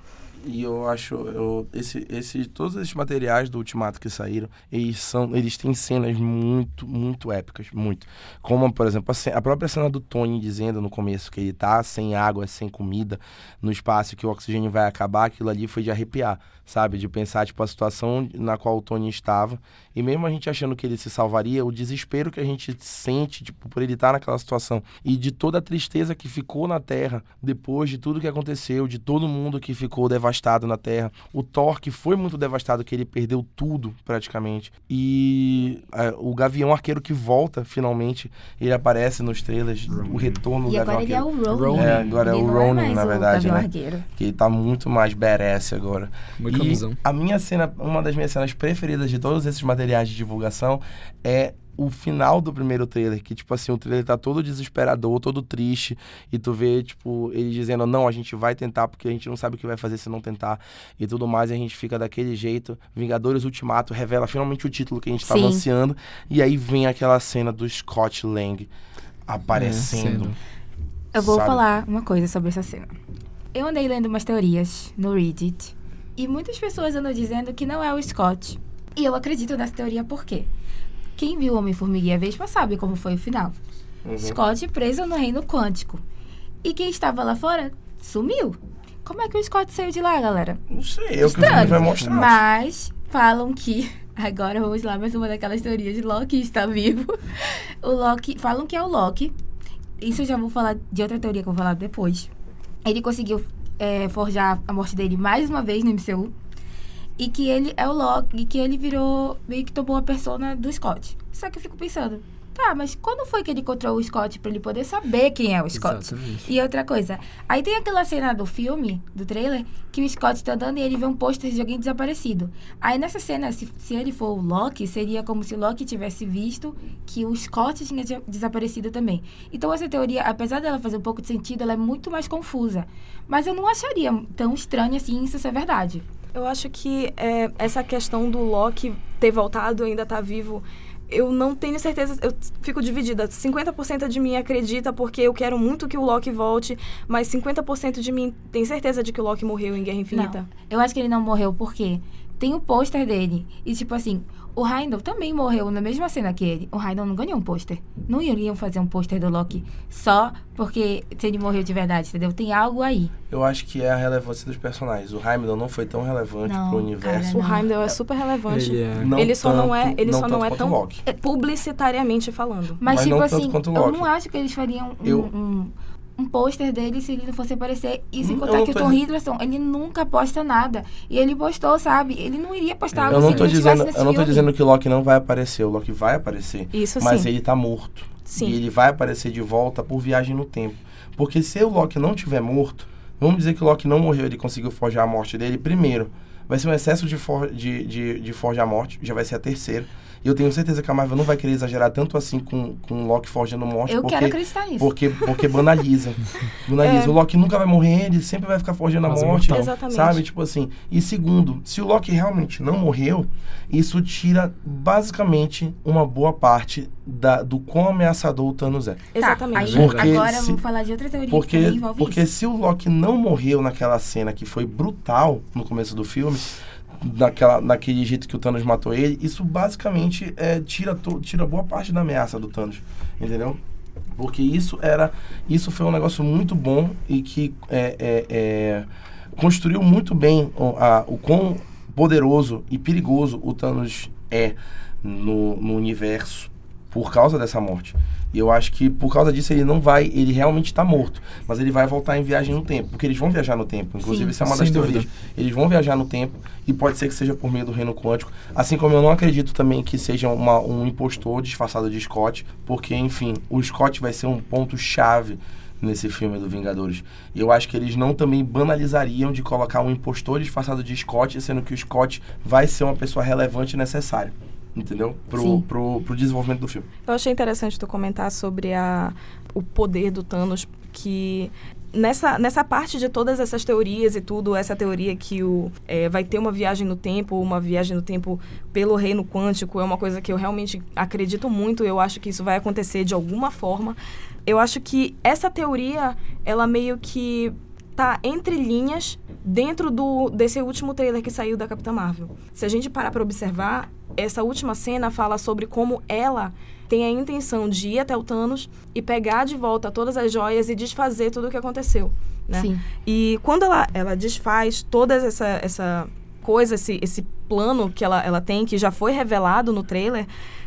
Speaker 1: E eu acho, eu, esse, esse, todos esses materiais do Ultimato que saíram, eles são, eles têm cenas muito, muito épicas, muito. Como, por exemplo, a, a própria cena do Tony dizendo no começo que ele tá sem água, sem comida, no espaço que o oxigênio vai acabar, aquilo ali foi de arrepiar, sabe? De pensar, tipo, a situação na qual o Tony estava. E mesmo a gente achando que ele se salvaria, o desespero que a gente sente, tipo, por ele estar naquela situação. E de toda a tristeza que ficou na Terra depois de tudo que aconteceu, de todo mundo que ficou devastado na Terra. O Thor, que foi muito devastado, que ele perdeu tudo, praticamente. E é, o Gavião Arqueiro que volta, finalmente, ele aparece nos trailers, o retorno do
Speaker 2: E
Speaker 1: Gavião
Speaker 2: agora ele é
Speaker 1: Arqueiro.
Speaker 2: o Ronin.
Speaker 1: É, agora é
Speaker 2: Ele
Speaker 1: o
Speaker 2: não
Speaker 1: Ronin,
Speaker 2: mais
Speaker 1: na
Speaker 2: o
Speaker 1: verdade, né?
Speaker 2: Arqueiro.
Speaker 1: Que ele tá muito mais badass agora.
Speaker 3: Muito
Speaker 1: E
Speaker 3: camisão.
Speaker 1: a minha cena, uma das minhas cenas preferidas de todos esses materiais de divulgação é o final do primeiro trailer, que tipo assim, o trailer tá todo desesperador, todo triste, e tu vê, tipo, ele dizendo, não, a gente vai tentar, porque a gente não sabe o que vai fazer se não tentar, e tudo mais, e a gente fica daquele jeito. Vingadores Ultimato revela finalmente o título que a gente tava
Speaker 2: Sim.
Speaker 1: ansiando, e aí vem aquela cena do Scott Lang aparecendo.
Speaker 3: cena.
Speaker 2: Eu vou
Speaker 1: Sabe?
Speaker 2: falar uma coisa sobre essa cena. Eu andei lendo umas teorias no Reddit e muitas pessoas andam dizendo que não é o Scott. E eu acredito nessa teoria por quê? Quem viu Homem-Formiga e a Vespa sabe como foi o final.
Speaker 1: Uhum.
Speaker 2: Scott preso no reino quântico. E quem estava lá fora sumiu. Como é que o Scott saiu de lá, galera?
Speaker 1: Não sei, é o que o filme vai mostrar.
Speaker 2: Mas falam que. <laughs> Agora vamos lá, mais uma daquelas teorias de Loki está vivo. <laughs> O Loki. Falam que é o Loki. Isso eu já vou falar de outra teoria que eu vou falar depois. Ele conseguiu é, forjar a morte dele mais uma vez no MCU. E que ele é o Loki. E que ele virou. meio que tomou a persona do Scott. Só que eu fico pensando. Tá, mas quando foi que ele encontrou o Scott pra ele poder saber quem é o Scott?
Speaker 3: Exatamente.
Speaker 2: E outra coisa, aí tem aquela cena do filme, do trailer, que o Scott tá andando e ele vê um pôster de alguém desaparecido. Aí nessa cena, se, se ele for o Loki, seria como se o Loki tivesse visto que o Scott tinha de- desaparecido também. Então essa teoria, apesar dela fazer um pouco de sentido, ela é muito mais confusa. Mas eu não acharia tão estranho assim isso ser verdade.
Speaker 4: Eu acho que é, essa questão do Loki ter voltado, ainda tá vivo, eu não tenho certeza, eu fico dividida. 50% de mim acredita porque eu quero muito que o Loki volte, mas 50% de mim tem certeza de que o Loki morreu em Guerra Infinita.
Speaker 2: Não, eu acho que ele não morreu porque tem o pôster dele. E tipo assim, o Heindel também morreu na mesma cena que ele. O Heindel não ganhou um pôster. Não iriam fazer um pôster do Loki só porque se ele morreu de verdade, entendeu? Tem algo aí.
Speaker 1: Eu acho que é a relevância dos personagens. O Heimdall não foi tão relevante
Speaker 2: Não,
Speaker 1: pro universo.
Speaker 2: cara,
Speaker 4: O Heimdall é super relevante.
Speaker 3: Ele é.
Speaker 1: Não
Speaker 4: Ele só não é-
Speaker 1: tanto-
Speaker 4: ele só não
Speaker 1: tanto
Speaker 4: é tão-. Publicitariamente falando.
Speaker 2: Mas,
Speaker 1: Mas
Speaker 2: tipo
Speaker 1: não tanto
Speaker 2: assim, eu não acho que eles fariam um,
Speaker 1: Eu-
Speaker 2: um, um pôster dele se ele não fosse aparecer. E sem
Speaker 1: Hum, eu
Speaker 2: contar que o
Speaker 1: tô
Speaker 2: Tom Hiddleston, ele nunca posta nada. E ele postou, sabe? Ele não iria postar algo
Speaker 1: Eu
Speaker 2: se
Speaker 1: não
Speaker 2: ele
Speaker 1: tô dizendo,
Speaker 2: nesse
Speaker 1: eu não tô
Speaker 2: filme.
Speaker 1: dizendo que o Loki não vai aparecer. O Loki vai aparecer.
Speaker 4: Isso
Speaker 1: Mas
Speaker 4: sim.
Speaker 1: ele tá morto.
Speaker 4: Sim.
Speaker 1: E ele vai aparecer de volta por viagem no tempo. Porque se o Loki não tiver morto, vamos dizer que o Loki não morreu, ele conseguiu forjar a morte dele, primeiro, vai ser um excesso de, for, de, de, de forjar a morte, já vai ser a terceira. E eu tenho certeza que a Marvel não vai querer exagerar tanto assim com, com o Loki forjando morte,
Speaker 2: Eu
Speaker 1: porque,
Speaker 2: quero acreditar nisso.
Speaker 1: porque, porque banaliza. <laughs> banaliza.
Speaker 4: É.
Speaker 1: O Loki nunca vai morrer, ele sempre vai ficar forjando a
Speaker 3: Quase
Speaker 1: morte.
Speaker 4: Exatamente.
Speaker 1: Sabe? Tipo assim. E segundo, se o Loki realmente não morreu, isso tira basicamente uma boa parte da, do quão ameaçador o Thanos é.
Speaker 4: Exatamente.
Speaker 2: Tá, aí,
Speaker 1: Porque
Speaker 2: agora
Speaker 1: se-
Speaker 2: vamos falar de outra teoria que
Speaker 1: Porque,
Speaker 2: também envolve
Speaker 1: porque
Speaker 2: isso.
Speaker 1: se o Loki não morreu naquela cena que foi brutal no começo do filme, naquela, naquele jeito que o Thanos matou ele, isso basicamente é, tira, to- tira boa parte da ameaça do Thanos. Entendeu? Porque isso era. Isso foi um negócio muito bom e que é, é, é, construiu muito bem o, a, o quão poderoso e perigoso o Thanos é no, no universo por causa dessa morte. E eu acho que por causa disso ele não vai, ele realmente está morto, mas ele vai voltar em viagem no tempo, porque eles vão viajar no tempo. Inclusive,
Speaker 2: Sim.
Speaker 1: isso é uma das
Speaker 3: dúvida.
Speaker 1: teorias. Eles vão viajar no tempo e pode ser que seja por meio do reino quântico. Assim como eu não acredito também que seja uma, um impostor disfarçado de Scott, porque, enfim, o Scott vai ser um ponto-chave nesse filme do Vingadores. E eu acho que eles não também banalizariam de colocar um impostor disfarçado de Scott, sendo que o Scott vai ser uma pessoa relevante e necessária. Entendeu? Pro, pro, pro desenvolvimento do filme.
Speaker 4: Eu achei interessante tu comentar sobre a, o poder do Thanos, que nessa, nessa parte de todas essas teorias e tudo, essa teoria que o, é, vai ter uma viagem no tempo, uma viagem no tempo pelo reino quântico, é uma coisa que eu realmente acredito muito, eu acho que isso vai acontecer de alguma forma. Eu acho que essa teoria, ela meio que tá entre linhas dentro do desse último trailer que saiu da Capitã Marvel. Se a gente parar para observar, essa última cena fala sobre como ela tem a intenção de ir até o Thanos e pegar de volta todas as joias e desfazer tudo o que aconteceu, né?
Speaker 2: Sim.
Speaker 4: E quando ela, ela desfaz toda essa, essa coisa, esse, esse plano que ela, ela tem, que já foi revelado no trailer,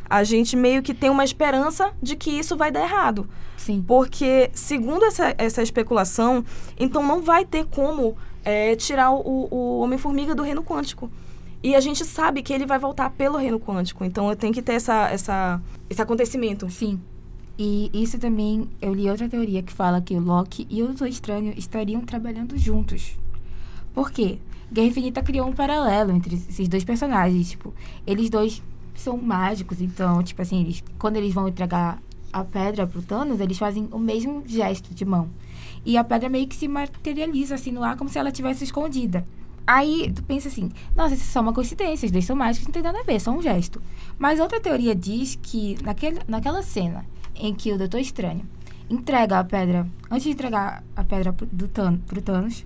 Speaker 4: a gente meio que tem uma esperança de que isso vai dar errado.
Speaker 2: Sim.
Speaker 4: Porque, segundo essa, essa especulação, então não vai ter como é, tirar o, o Homem-Formiga do reino quântico. E a gente sabe que ele vai voltar pelo reino quântico. Então eu tenho que ter essa, essa, esse acontecimento.
Speaker 2: Sim. E isso também, eu li outra teoria que fala que o Loki e o Doutor Estranho estariam trabalhando juntos. Por quê? Guerra Infinita criou um paralelo entre esses dois personagens. Tipo, eles dois são mágicos, então, tipo assim, eles, quando eles vão entregar a pedra pro Thanos, eles fazem o mesmo gesto de mão. E a pedra meio que se materializa assim no ar, como se ela tivesse escondida. Aí tu pensa assim, nossa, isso é só uma coincidência, os dois são mágicos, não tem nada a ver, é só um gesto. Mas outra teoria diz que naquele, naquela cena em que o Doutor Estranho entrega a pedra, antes de entregar a pedra pro, do Thanos, pro Thanos,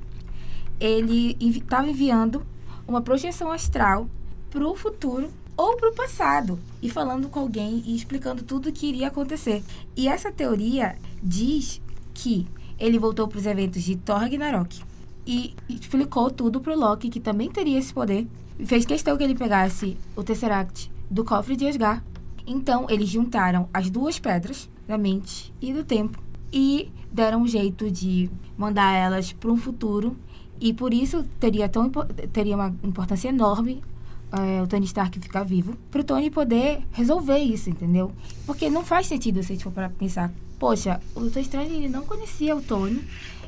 Speaker 2: ele estava enviando uma projeção astral pro futuro ou pro passado e falando com alguém e explicando tudo o que iria acontecer. E essa teoria diz que ele voltou para os eventos de Thor Ragnarok e explicou tudo pro Loki, que também teria esse poder. E fez questão que ele pegasse o Tesseract do cofre de Asgard. Então, eles juntaram as duas pedras, da mente e do tempo, e deram um jeito de mandar elas para um futuro. E por isso teria, tão, teria uma importância enorme é, o Tony Stark ficar vivo, pro Tony poder resolver isso, entendeu? Porque não faz sentido se a gente for para pensar, poxa, o Doutor Estranho ele não conhecia o Tony,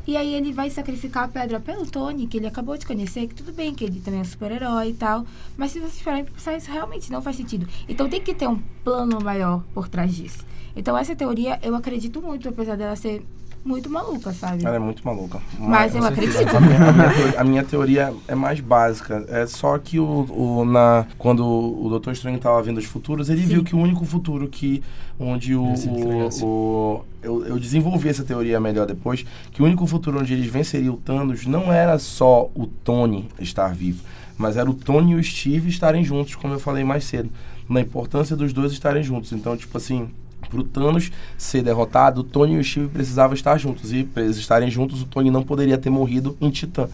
Speaker 2: e aí ele vai sacrificar a pedra pelo Tony, que ele acabou de conhecer, que tudo bem, que ele também é um super-herói e tal, mas se vocês pararem pra pensar, isso realmente não faz sentido. Então tem que ter um plano maior por trás disso. Então essa teoria eu acredito muito, apesar dela ser muito maluca, sabe?
Speaker 1: Ela é muito maluca.
Speaker 2: Mas eu acredito.
Speaker 1: A minha, a minha teoria, a minha teoria é mais básica. É só que o, o- na, quando o Doutor Estranho estava vendo os futuros, ele
Speaker 2: Sim.
Speaker 1: viu que o único futuro que onde o, o, o- eu, eu desenvolvi essa teoria melhor depois, que o único futuro onde eles venceriam o Thanos não era só o Tony estar vivo, mas era o Tony e o Steve estarem juntos, como eu falei mais cedo, na importância dos dois estarem juntos. Então, tipo assim, pro Thanos ser derrotado, o Tony e o Steve precisavam estar juntos. E para eles estarem juntos, o Tony não poderia ter morrido em Titã.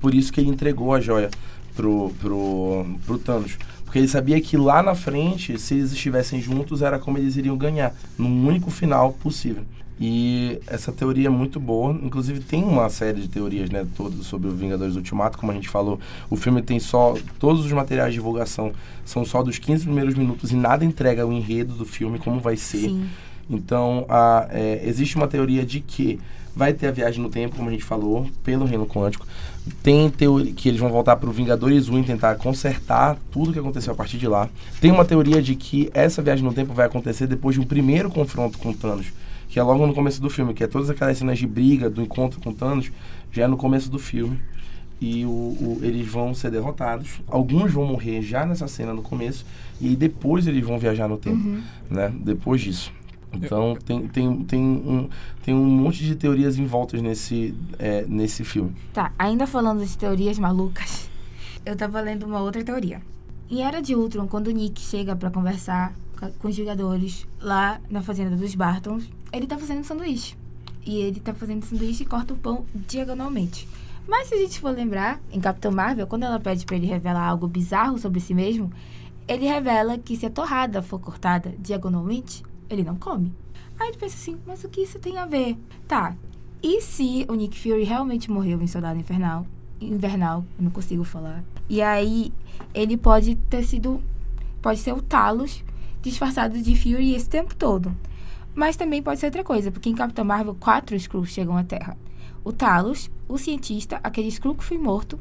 Speaker 1: Por isso que ele entregou a joia pro, pro, pro Thanos. Porque ele sabia que lá na frente, se eles estivessem juntos, era como eles iriam ganhar. Num único final possível. E essa teoria é muito boa. Inclusive, tem uma série de teorias, né? Todas sobre o Vingadores Ultimato, como a gente falou. O filme tem só. Todos os materiais de divulgação são só dos 15 primeiros minutos e nada entrega o enredo do filme, como vai ser.
Speaker 2: Sim.
Speaker 1: Então, a- é, existe uma teoria de que vai ter a viagem no tempo, como a gente falou, pelo reino quântico. Tem teoria que eles vão voltar para o Vingadores 1 e tentar consertar tudo que aconteceu a partir de lá. Tem uma teoria de que essa viagem no tempo vai acontecer depois de um primeiro confronto com Thanos, que é logo no começo do filme, que é todas aquelas cenas de briga, do encontro com Thanos, já é no começo do filme. E o, o- eles vão ser derrotados. Alguns vão morrer já nessa cena no começo, e aí depois eles vão viajar no tempo
Speaker 2: Uhum.
Speaker 1: né? Depois disso. Então tem, tem, tem, um, tem um monte de teorias em voltas nesse, é, nesse filme.
Speaker 2: Tá, ainda falando de teorias malucas, <laughs> eu tava lendo uma outra teoria. Em Era de Ultron, quando o Nick chega pra conversar com os jogadores lá na fazenda dos Bartons, ele tá fazendo um sanduíche. E ele tá fazendo sanduíche e corta o pão diagonalmente. Mas se a gente for lembrar, em Capitão Marvel, quando ela pede pra ele revelar algo bizarro sobre si mesmo, ele revela que se a torrada for cortada diagonalmente, ele não come. Aí tu pensa assim, mas o que isso tem a ver? Tá, e se o Nick Fury realmente morreu em Soldado Infernal? Invernal, eu não consigo falar. E aí, ele pode ter sido. Pode ser o Talos disfarçado de Fury esse tempo todo. Mas também pode ser outra coisa, porque em Capitão Marvel, quatro Skrulls chegam à Terra. O Talos, o cientista, aquele Skrull que foi morto,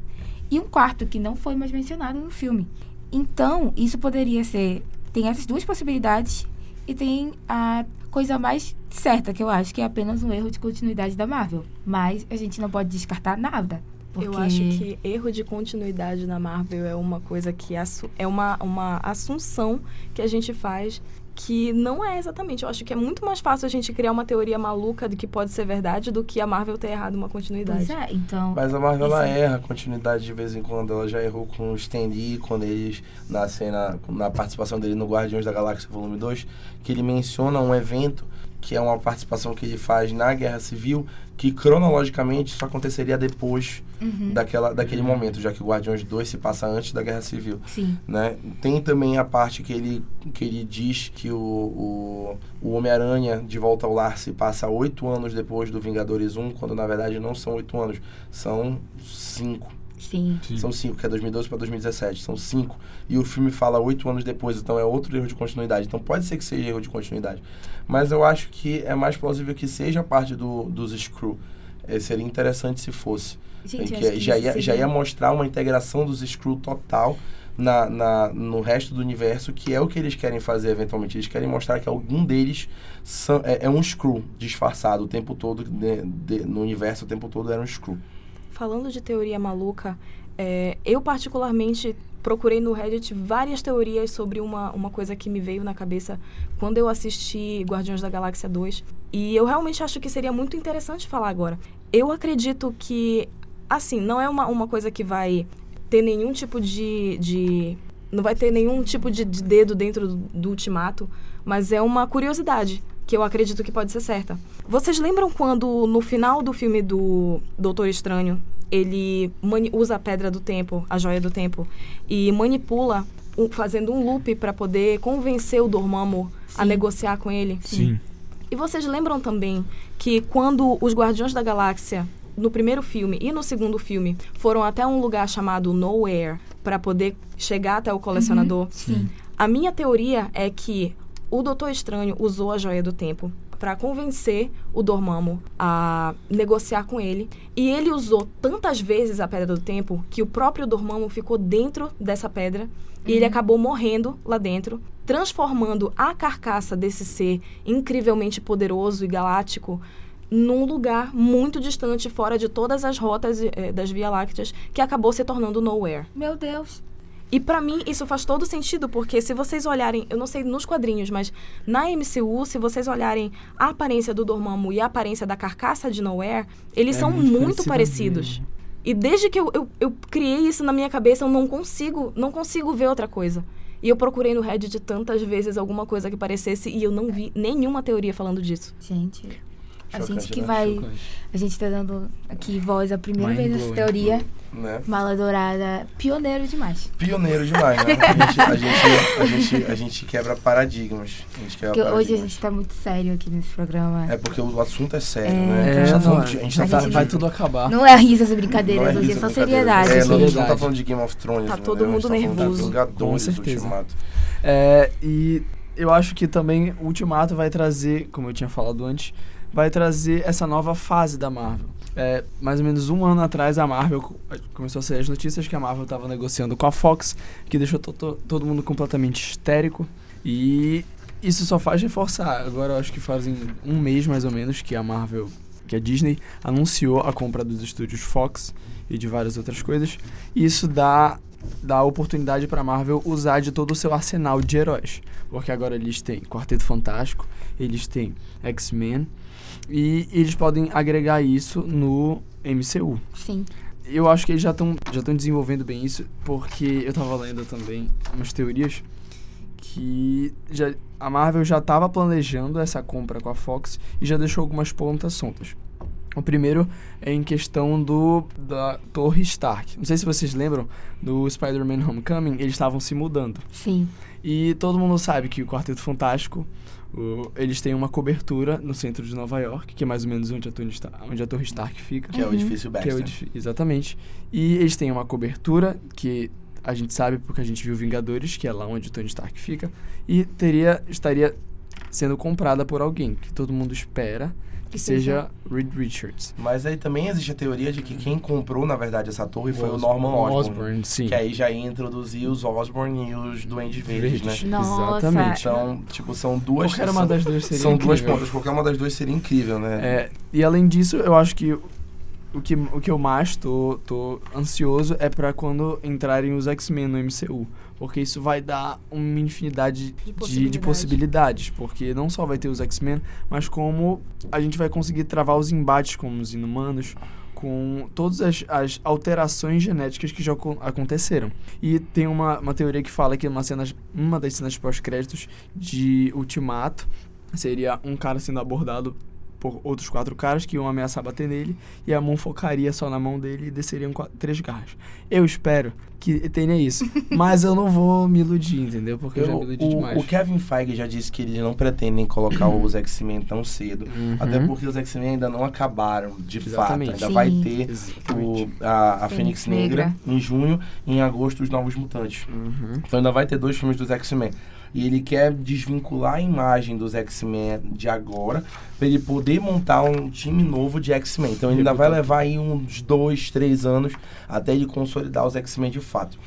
Speaker 2: e um quarto que não foi mais mencionado no filme. Então, isso poderia ser. Tem essas duas possibilidades e tem a coisa mais certa, que eu acho que é apenas um erro de continuidade da Marvel. Mas a gente não pode descartar nada. Porque...
Speaker 4: Eu acho que erro de continuidade na Marvel é uma coisa que é uma, uma assunção que a gente faz que não é exatamente. Eu acho que é muito mais fácil a gente criar uma teoria maluca do que pode ser verdade do que a Marvel ter errado uma continuidade.
Speaker 2: Pois é, então.
Speaker 1: Mas a Marvel ela erra a continuidade de vez em quando. Ela já errou com o Stan Lee, quando eles, na cena, na participação dele no Guardiões da Galáxia Volume 2, que ele menciona um evento que é uma participação que ele faz na Guerra Civil, que cronologicamente só aconteceria depois uhum. daquela, daquele momento, já que o Guardiões 2 se passa antes da Guerra Civil.
Speaker 2: Sim.
Speaker 1: Né? Tem também a parte que ele, que ele diz que o, o, o Homem-Aranha de Volta ao Lar se passa oito anos depois do Vingadores 1, quando na verdade não são oito anos, são cinco.
Speaker 2: Sim.
Speaker 1: Sim. São cinco, que é 2012 para 2017. São cinco. E o filme fala oito anos depois, então é outro erro de continuidade. Então pode ser que seja erro de continuidade. Mas eu acho que é mais plausível que seja parte do, dos Screw. É, seria interessante se fosse.
Speaker 2: Gente,
Speaker 1: que já, ia, já ia mostrar uma integração dos Screw total na, na, no resto do universo, que é o que eles querem fazer eventualmente. Eles querem mostrar que algum deles são, é, é um Screw disfarçado o tempo todo, de, de, no universo o tempo todo era um Screw
Speaker 4: falando de teoria maluca, é, eu particularmente procurei no Reddit várias teorias sobre uma, uma coisa que me veio na cabeça quando eu assisti Guardiões da Galáxia 2. E eu realmente acho que seria muito interessante falar agora. Eu acredito que, assim, não é uma, uma coisa que vai ter nenhum tipo de. de não vai ter nenhum tipo de, de dedo dentro do, do ultimato, mas é uma curiosidade que eu acredito que pode ser certa. Vocês lembram quando, no final do filme do Doutor Estranho, ele usa a pedra do tempo, a joia do tempo, e manipula, fazendo um loop para poder convencer o Dormammu Sim. a negociar com ele?
Speaker 3: Sim.
Speaker 4: E vocês lembram também que quando os Guardiões da Galáxia no primeiro filme e no segundo filme foram até um lugar chamado Nowhere para poder chegar até o colecionador. Uhum,
Speaker 2: sim.
Speaker 4: A minha teoria é que o Doutor Estranho usou a Joia do Tempo para convencer o Dormammu a negociar com ele. E ele usou tantas vezes a Pedra do Tempo que o próprio Dormammu ficou dentro dessa pedra uhum. e ele uhum. acabou morrendo lá dentro, transformando a carcaça desse ser incrivelmente poderoso e galáctico num lugar muito distante, fora de todas as rotas eh, das Via Lácteas, que acabou se tornando Nowhere.
Speaker 2: Meu Deus!
Speaker 4: E para mim isso faz todo sentido, porque se vocês olharem, eu não sei nos quadrinhos, mas na MCU, se vocês olharem a aparência do Dormammu e a aparência da carcaça de Nowhere, eles é são muito, muito parecidos. E desde que eu, eu, eu, criei isso na minha cabeça, eu não consigo, não consigo ver outra coisa. E eu procurei no Reddit tantas vezes alguma coisa que parecesse e eu não vi nenhuma teoria falando disso.
Speaker 2: Gente, a gente que né? vai. Chocante. A gente tá dando aqui voz a primeira Mind vez nessa teoria. Né? Mala Dourada, pioneiro demais.
Speaker 1: Pioneiro demais, né? <laughs> A gente, a gente, a gente, a gente quebra paradigmas. A gente quebra
Speaker 2: porque
Speaker 1: paradigmas.
Speaker 2: hoje a gente tá muito sério aqui nesse programa.
Speaker 1: É porque o assunto é sério, é, né? É, a gente tá falando de, a gente
Speaker 3: a
Speaker 1: tá
Speaker 3: gente vai tudo acabar.
Speaker 2: Não é risas e brincadeiras, é hoje é só seriedade.
Speaker 1: É, a gente não tá falando de Game of Thrones.
Speaker 4: Tá todo mundo tá nervoso.
Speaker 3: Com certeza. É, e eu acho que também o Ultimato vai trazer, como eu tinha falado antes, vai trazer essa nova fase da Marvel. É, mais ou menos um ano atrás, a Marvel começou a sair as notícias que a Marvel estava negociando com a Fox, que deixou to to todo mundo completamente histérico. E isso só faz reforçar. Agora, eu acho que fazem um mês mais ou menos que a Marvel, que a Disney, anunciou a compra dos estúdios Fox e de várias outras coisas. E isso dá dá oportunidade para a Marvel usar de todo o seu arsenal de heróis. Porque agora eles têm Quarteto Fantástico, eles têm X-Men, e eles podem agregar isso no MCU.
Speaker 2: Sim.
Speaker 3: Eu acho que eles já estão já desenvolvendo bem isso, porque eu estava lendo também umas teorias que já, a Marvel já estava planejando essa compra com a Fox e já deixou algumas pontas soltas. O primeiro é em questão do da Torre Stark. Não sei se vocês lembram do Spider-Man Homecoming, eles estavam se mudando.
Speaker 2: Sim.
Speaker 3: E todo mundo sabe que o Quarteto Fantástico, o- eles têm uma cobertura no centro de Nova York, que é mais ou menos onde a Torre, Sta- onde a Torre Stark fica.
Speaker 1: Que é o
Speaker 2: Uhum.
Speaker 1: edifício
Speaker 3: Que é o
Speaker 1: Baxter.
Speaker 3: edif- exatamente. E eles têm uma cobertura que a gente sabe porque a gente viu Vingadores, que é lá onde o Tony Stark fica, e teria estaria sendo comprada por alguém que todo mundo espera que seja Reed Richards.
Speaker 1: Mas aí também existe a teoria de que quem comprou, na verdade, essa torre foi o Norman Osborn.
Speaker 3: sim.
Speaker 1: Que aí já ia introduzir os Osborn e os Duendes Verdes, né?
Speaker 2: Nossa.
Speaker 3: Exatamente.
Speaker 1: Então, tipo, são duas...
Speaker 3: Qualquer uma das duas seria
Speaker 1: São duas
Speaker 3: incrível.
Speaker 1: pontas. Qualquer uma das duas seria incrível, né?
Speaker 3: É, e além disso, eu acho que o que, o que eu mais tô, tô ansioso é pra quando entrarem os X-Men no MCU. Porque isso vai dar uma infinidade de, de possibilidades.
Speaker 4: possibilidades.
Speaker 3: Porque não só vai ter os X-Men, mas como a gente vai conseguir travar os embates com os inumanos, com todas as, as alterações genéticas que já acon- aconteceram. E tem uma, uma teoria que fala que uma, cena, uma das cenas pós-créditos de Ultimato seria um cara sendo abordado por outros quatro caras que iam ameaçar bater nele e a mão focaria só na mão dele e desceriam qua- três garras. Eu espero que tenha isso, <laughs> mas eu não vou me iludir, entendeu? Porque eu, já me iludi
Speaker 1: o,
Speaker 3: demais.
Speaker 1: o Kevin Feige já disse que eles não pretendem colocar os X-Men tão cedo.
Speaker 3: Uhum.
Speaker 1: Até porque os X-Men ainda não acabaram, de
Speaker 3: Exatamente.
Speaker 1: fato. Ainda
Speaker 2: Sim.
Speaker 1: vai ter o, a, a Fênix
Speaker 2: Fênix
Speaker 1: Negra.
Speaker 2: Negra.
Speaker 1: em junho e em agosto os Novos Mutantes.
Speaker 3: Uhum.
Speaker 1: Então ainda vai ter dois filmes dos X-Men. E ele quer desvincular a imagem dos X-Men de agora para ele poder montar um time novo de X-Men. Então ele ainda vai levar aí uns dois, três anos até ele consolidar os X-Men de fato.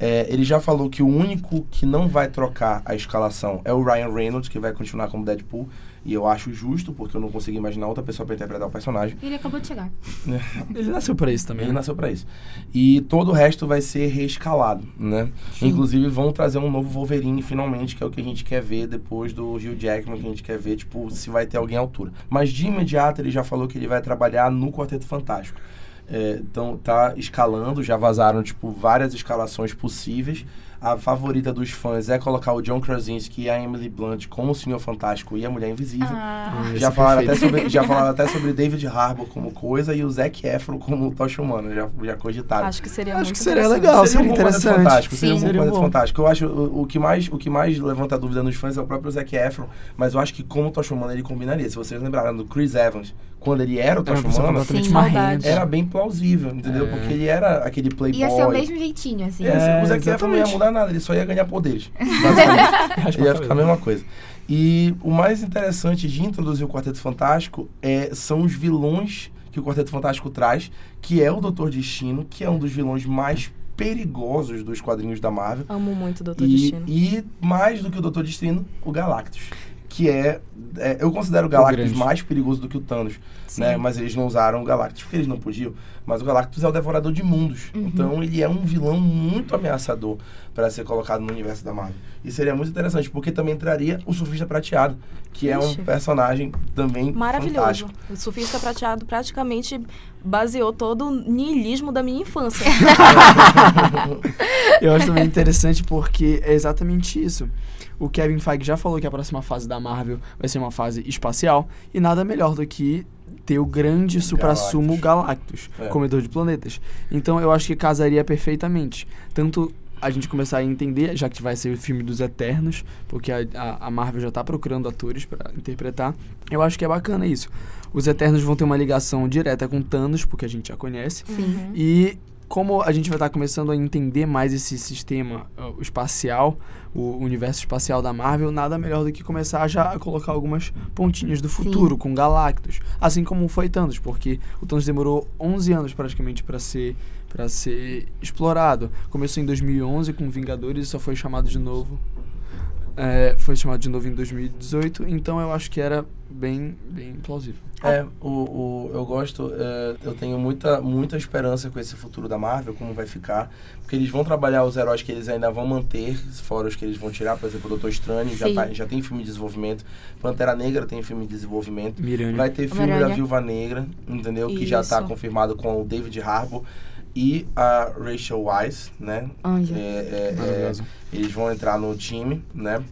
Speaker 1: É, ele já falou que o único que não vai trocar a escalação é o Ryan Reynolds, que vai continuar como Deadpool. E eu acho justo, porque eu não consigo imaginar outra pessoa para interpretar o personagem.
Speaker 2: Ele acabou de chegar. <laughs>
Speaker 3: Ele nasceu pra isso também.
Speaker 1: Ele
Speaker 3: né?
Speaker 1: nasceu pra isso. E todo o resto vai ser reescalado, né?
Speaker 2: Sim.
Speaker 1: Inclusive vão trazer um novo Wolverine finalmente, que é o que a gente quer ver depois do Hugh Jackman, que a gente quer ver, tipo, se vai ter alguém à altura. Mas de imediato ele já falou que ele vai trabalhar no Quarteto Fantástico. É, então tá escalando, já vazaram, tipo, várias escalações possíveis. A favorita dos fãs é colocar o John Krasinski e a Emily Blunt como o Senhor Fantástico e a Mulher Invisível.
Speaker 2: Ah,
Speaker 3: Ah,
Speaker 1: Já
Speaker 3: é
Speaker 1: falaram, até sobre, já falaram até <laughs> sobre David Harbour como coisa e o Zac Efron como Tocha Humana, já, já cogitaram.
Speaker 4: Acho que seria
Speaker 3: Acho
Speaker 4: muito
Speaker 3: que seria legal.
Speaker 1: seria um
Speaker 3: seria
Speaker 1: Quarteto
Speaker 3: interessante.
Speaker 1: fantástico, seria um
Speaker 2: Sim.
Speaker 3: Seria bom.
Speaker 1: fantástico. Eu acho o, o que mais, o que mais levanta dúvida nos fãs é o próprio Zac Efron, mas eu acho que como Tocha Humana ele combinaria. Se vocês lembraram do Chris Evans, quando ele era o Tocha Humana, era bem plausível, entendeu?
Speaker 3: É.
Speaker 1: Porque ele era aquele playboy.
Speaker 2: ia ser o mesmo jeitinho, assim.
Speaker 1: É,
Speaker 3: É,
Speaker 1: o Zac Efron não ia mudar nada, ele só ia ganhar poderes. <laughs> Basicamente.
Speaker 3: Raspa
Speaker 1: ia ficar a mesma coisa. E o mais interessante de introduzir o Quarteto Fantástico é, são os vilões que o Quarteto Fantástico traz, que é o Doutor Destino, que é um dos vilões mais perigosos dos quadrinhos da Marvel.
Speaker 4: Amo muito o Doutor
Speaker 1: E,
Speaker 4: Destino.
Speaker 1: e mais do que o Doutor Destino, o Galactus. Que é, é- Eu considero o Galactus
Speaker 3: grande.
Speaker 1: mais perigoso do que o Thanos.
Speaker 4: Sim.
Speaker 1: Né? Mas eles não usaram o Galactus porque eles não podiam. Mas o Galactus é o devorador de mundos.
Speaker 2: Uhum.
Speaker 1: Então ele é um vilão muito ameaçador para ser colocado no universo da Marvel. E seria muito interessante, porque também entraria o Surfista Prateado, que é um personagem também
Speaker 4: Maravilhoso.
Speaker 1: fantástico.
Speaker 4: O surfista prateado praticamente baseou todo o niilismo da minha infância. <laughs>
Speaker 3: Eu acho também interessante porque é exatamente isso. O Kevin Feige já falou que a próxima fase da Marvel vai ser uma fase espacial e nada melhor do que ter o grande supra-sumo Galactus,
Speaker 1: É.
Speaker 3: comedor de planetas. Então eu acho que casaria perfeitamente. Tanto a gente começar a entender, já que vai ser o filme dos Eternos, porque a, a, a Marvel já tá procurando atores para interpretar. Eu acho que é bacana isso. Os Eternos vão ter uma ligação direta com Thanos, porque a gente já conhece.
Speaker 4: Uhum.
Speaker 3: E como a gente vai estar começando a entender mais esse sistema uh, espacial, o universo espacial da Marvel, nada melhor do que começar já a colocar algumas pontinhas do futuro com Galactus, assim como foi Thanos, porque o Thanos demorou 11 anos praticamente para ser para ser explorado. Começou em 2011 com Vingadores e só foi chamado de novo é, foi chamado de novo em 2018, então eu acho que era bem, bem plausível.
Speaker 1: É, o, o, eu gosto, é, eu tenho muita, muita esperança com esse futuro da Marvel, como vai ficar, porque eles vão trabalhar os heróis que eles ainda vão manter, fora os que eles vão tirar, por exemplo, o Doutor Estranho já, tá, já tem filme de desenvolvimento, Pantera Negra tem filme de desenvolvimento,
Speaker 3: Miranha.
Speaker 1: vai ter filme
Speaker 2: Homem-Aranha.
Speaker 1: da Viúva Negra, entendeu? Que já está
Speaker 4: Isso.
Speaker 1: confirmado com o David Harbour e a Rachel Weisz, né?
Speaker 2: Anja.
Speaker 1: É, é, é,
Speaker 3: Maravilhoso.
Speaker 1: eles vão entrar no time, né?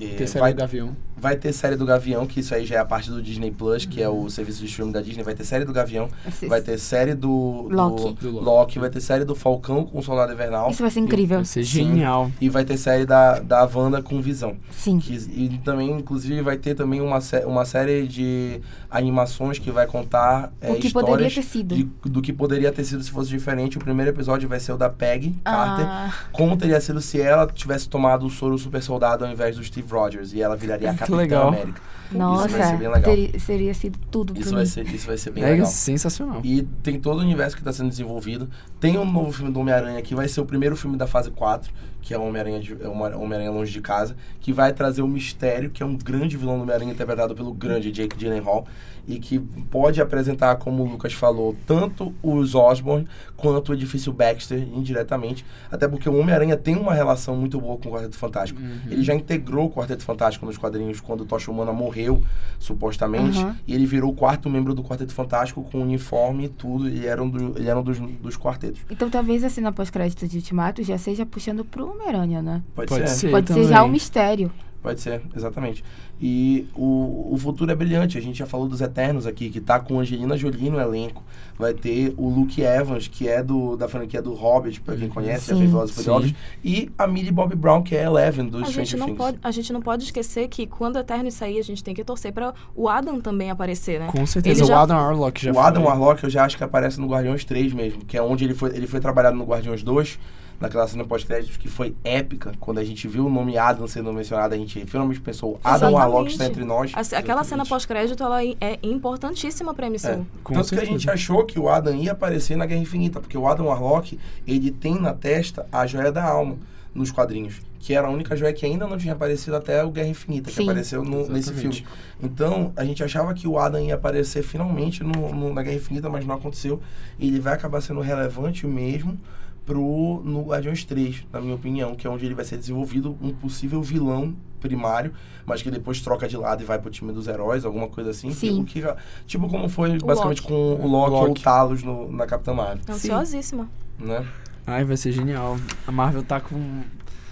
Speaker 1: É,
Speaker 3: Ter série
Speaker 1: vai,
Speaker 3: do Gavião.
Speaker 1: Vai ter série do Gavião, que isso aí já é a parte do Disney Plus, que é o serviço de streaming da Disney. Vai ter série do Gavião,
Speaker 2: Esse-
Speaker 1: vai ter série do, do
Speaker 2: Loki.
Speaker 3: Do Loki.
Speaker 1: Loki, vai ter série do Falcão com o Soldado Invernal.
Speaker 2: Isso vai ser incrível.
Speaker 3: Vai ser
Speaker 1: Sim.
Speaker 3: genial.
Speaker 1: E vai ter série da, da Wanda com Visão.
Speaker 2: Sim.
Speaker 1: Que, e também, inclusive, vai ter também uma, uma série de animações que vai contar é,
Speaker 2: o que poderia ter sido.
Speaker 1: de- do que poderia ter sido se fosse diferente. O primeiro episódio vai ser o da Peggy Carter.
Speaker 2: Ah,
Speaker 1: Como teria sido se ela tivesse tomado o soro super soldado ao invés do Steve Rogers e ela viraria a Capitã
Speaker 3: legal.
Speaker 1: América.
Speaker 2: nossa,
Speaker 1: vai ser bem legal.
Speaker 2: teria- seria sido tudo
Speaker 1: Isso
Speaker 2: mim.
Speaker 1: vai, ser, isso vai ser bem
Speaker 3: É
Speaker 1: legal.
Speaker 3: sensacional.
Speaker 1: E tem todo o universo que está sendo desenvolvido. Tem um novo filme do Homem-Aranha que vai ser o primeiro filme da fase 4, que é o Homem-Aranha é o Homem-Aranha Longe de Casa, que vai trazer o Mistério, que é um grande vilão do Homem-Aranha interpretado pelo grande Jake Gyllenhaal, e que pode apresentar, como o Lucas falou, tanto os Osborn quanto o edifício Baxter indiretamente, até porque o Homem-Aranha tem uma relação muito boa com o Quarteto Fantástico.
Speaker 3: Uhum.
Speaker 1: Ele já integrou o Quarteto Fantástico nos quadrinhos quando o Tocha Humana morreu, supostamente.
Speaker 2: Aham.
Speaker 1: E ele virou o quarto membro do Quarteto Fantástico com uniforme e tudo. E era um, do- ele era um dos, dos quartetos.
Speaker 2: Então talvez a cena pós-crédito de Ultimato já seja puxando pro Homem-Aranha, né?
Speaker 1: Pode,
Speaker 3: Pode
Speaker 1: ser.
Speaker 3: ser.
Speaker 2: Pode ser
Speaker 3: também.
Speaker 2: já um mistério.
Speaker 1: Pode ser, exatamente. E o, o futuro é brilhante. A gente já falou dos Eternos aqui, que tá com Angelina Jolie no elenco. Vai ter o Luke Evans, que é do, da franquia do Hobbit, pra quem conhece,
Speaker 2: Sim.
Speaker 1: fez Velozes e
Speaker 3: Sim.
Speaker 1: Furiosos. E a Millie Bobby Brown, que é Eleven, do
Speaker 4: A gente,
Speaker 1: Stranger
Speaker 4: não
Speaker 1: Things.
Speaker 4: pode, a gente não pode esquecer que quando o Eterno sair, a gente tem que torcer pra o Adam também aparecer, né?
Speaker 3: Com certeza.
Speaker 4: Ele já-
Speaker 3: O Adam Warlock já
Speaker 1: o Adam
Speaker 3: foi.
Speaker 1: Warlock eu já acho que aparece no Guardiões 3 mesmo, que é onde ele foi, ele foi trabalhado no Guardiões 2, naquela cena pós-créditos que foi épica. Quando a gente viu o nome Adam sendo mencionado, a gente finalmente pensou, Adam. Warlock está entre nós.
Speaker 4: A- aquela cena pós-crédito, ela é importantíssima pra MCU.
Speaker 1: É.
Speaker 3: Com
Speaker 1: Tanto que a
Speaker 3: certeza.
Speaker 1: gente achou que o Adam ia aparecer na Guerra Infinita, porque o Adam Warlock, ele tem na testa a joia da alma nos quadrinhos, que era a única joia que ainda não tinha aparecido até o Guerra Infinita, que
Speaker 2: Sim.
Speaker 1: apareceu no- nesse filme. Então, a gente achava que o Adam ia aparecer finalmente no, no- na Guerra Infinita, mas não aconteceu. E ele vai acabar sendo relevante mesmo pro, no Guardiões 3, na minha opinião, que é onde ele vai ser desenvolvido um possível vilão primário, mas que depois troca de lado e vai pro time dos heróis, alguma coisa assim.
Speaker 2: Sim.
Speaker 1: O que, tipo como foi basicamente
Speaker 4: Loki.
Speaker 1: com o Loki, ou o
Speaker 3: Loki.
Speaker 1: Talos no, na Capitã Marvel,
Speaker 4: Ansiosíssima.
Speaker 1: né?
Speaker 3: Ai, vai ser genial. A Marvel tá com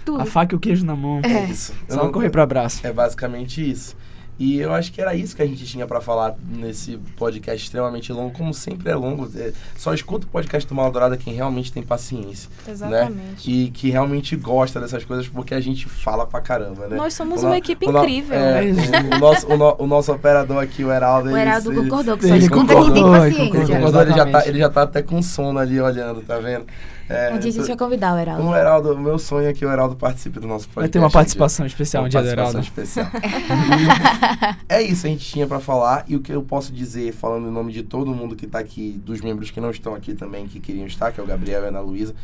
Speaker 2: Tudo.
Speaker 3: a faca e o queijo na mão.
Speaker 2: É.
Speaker 1: isso. Eu
Speaker 3: Só
Speaker 1: não-
Speaker 3: correr pro abraço.
Speaker 1: É basicamente isso. E eu acho que era isso que a gente tinha pra falar nesse podcast extremamente longo, como sempre é longo. É, só escuta o podcast do Maladourada quem realmente tem paciência,
Speaker 4: Exatamente.
Speaker 1: E que realmente gosta dessas coisas, porque a gente fala pra caramba, né?
Speaker 4: Nós somos
Speaker 1: O
Speaker 4: uma
Speaker 1: no-
Speaker 4: equipe
Speaker 1: o no-
Speaker 4: incrível.
Speaker 1: é, o, o nosso, o, no- o nosso operador aqui, o Heraldo,
Speaker 2: O Heraldo
Speaker 1: ele,
Speaker 2: concordou que
Speaker 3: ele
Speaker 2: só escuta quem tem paciência.
Speaker 1: Ele,
Speaker 3: concordou.
Speaker 1: concordou, ele, já tá, ele já tá até com sono ali olhando, tá vendo? É,
Speaker 2: Um dia a gente vai convidar o Heraldo.
Speaker 1: o Heraldo, o meu sonho é que o Heraldo participe do nosso podcast.
Speaker 3: Vai ter uma
Speaker 1: um
Speaker 3: participação especial no dia do
Speaker 1: participação
Speaker 3: Heraldo.
Speaker 1: especial. <laughs> é isso, a gente tinha pra falar. E o que eu posso dizer, falando em nome de todo mundo que tá aqui, dos membros que não estão aqui também, que queriam estar, que é o Gabriel e a Ana Luísa,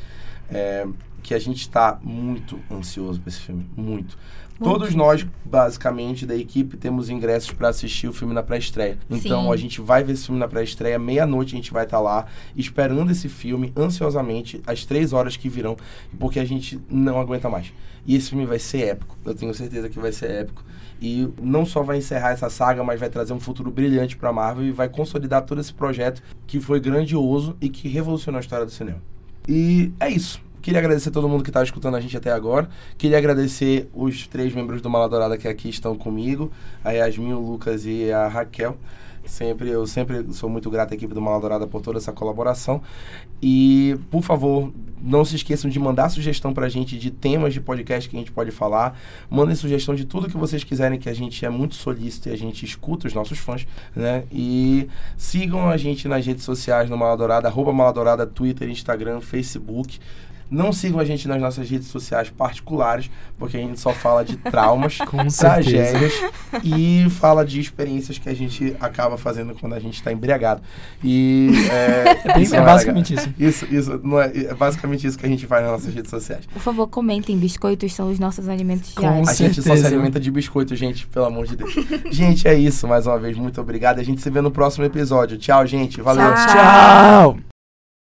Speaker 1: é, que a gente tá muito ansioso pra esse filme. Muito. Todos nós, basicamente, da equipe, temos ingressos pra assistir o filme na pré-estreia. Então,
Speaker 2: Sim.
Speaker 1: a gente vai ver esse filme na pré-estreia. Meia-noite a gente vai estar lá, esperando esse filme, ansiosamente, as três horas que virão, porque a gente não aguenta mais. E esse filme vai ser épico. Eu tenho certeza que vai ser épico. E não só vai encerrar essa saga, mas vai trazer um futuro brilhante pra Marvel e vai consolidar todo esse projeto que foi grandioso e que revolucionou a história do cinema. E é isso. Queria agradecer todo mundo que está escutando a gente até agora. Queria agradecer os três membros do Maladourada que aqui estão comigo, a Yasmin, o Lucas e a Raquel. Sempre, eu sempre sou muito grato à equipe do Maladourada por toda essa colaboração. E, por favor, não se esqueçam de mandar sugestão pra gente de temas de podcast que a gente pode falar. Mandem sugestão de tudo que vocês quiserem, que a gente é muito solícito e a gente escuta os nossos fãs, né? E sigam a gente nas redes sociais no Maladourada, arroba Maladourada, Twitter, Instagram, Facebook. Não sigam a gente nas nossas redes sociais particulares, porque a gente só fala de traumas, <laughs> tragédias e fala de experiências que a gente acaba fazendo quando a gente está embriagado. E é, <laughs>
Speaker 3: É,
Speaker 1: isso
Speaker 3: é
Speaker 1: não
Speaker 3: basicamente
Speaker 1: legal.
Speaker 3: isso.
Speaker 1: Isso, isso não é, é basicamente isso que a gente faz nas nossas redes sociais.
Speaker 2: Por favor, comentem. Biscoitos são os nossos alimentos
Speaker 3: Com
Speaker 2: diários.
Speaker 1: A gente só se alimenta de biscoito, gente, pelo amor de Deus. gente, é isso. Mais uma vez, muito obrigado. A gente se vê no próximo episódio. Tchau, gente. Valeu.
Speaker 2: Tchau.
Speaker 3: Tchau!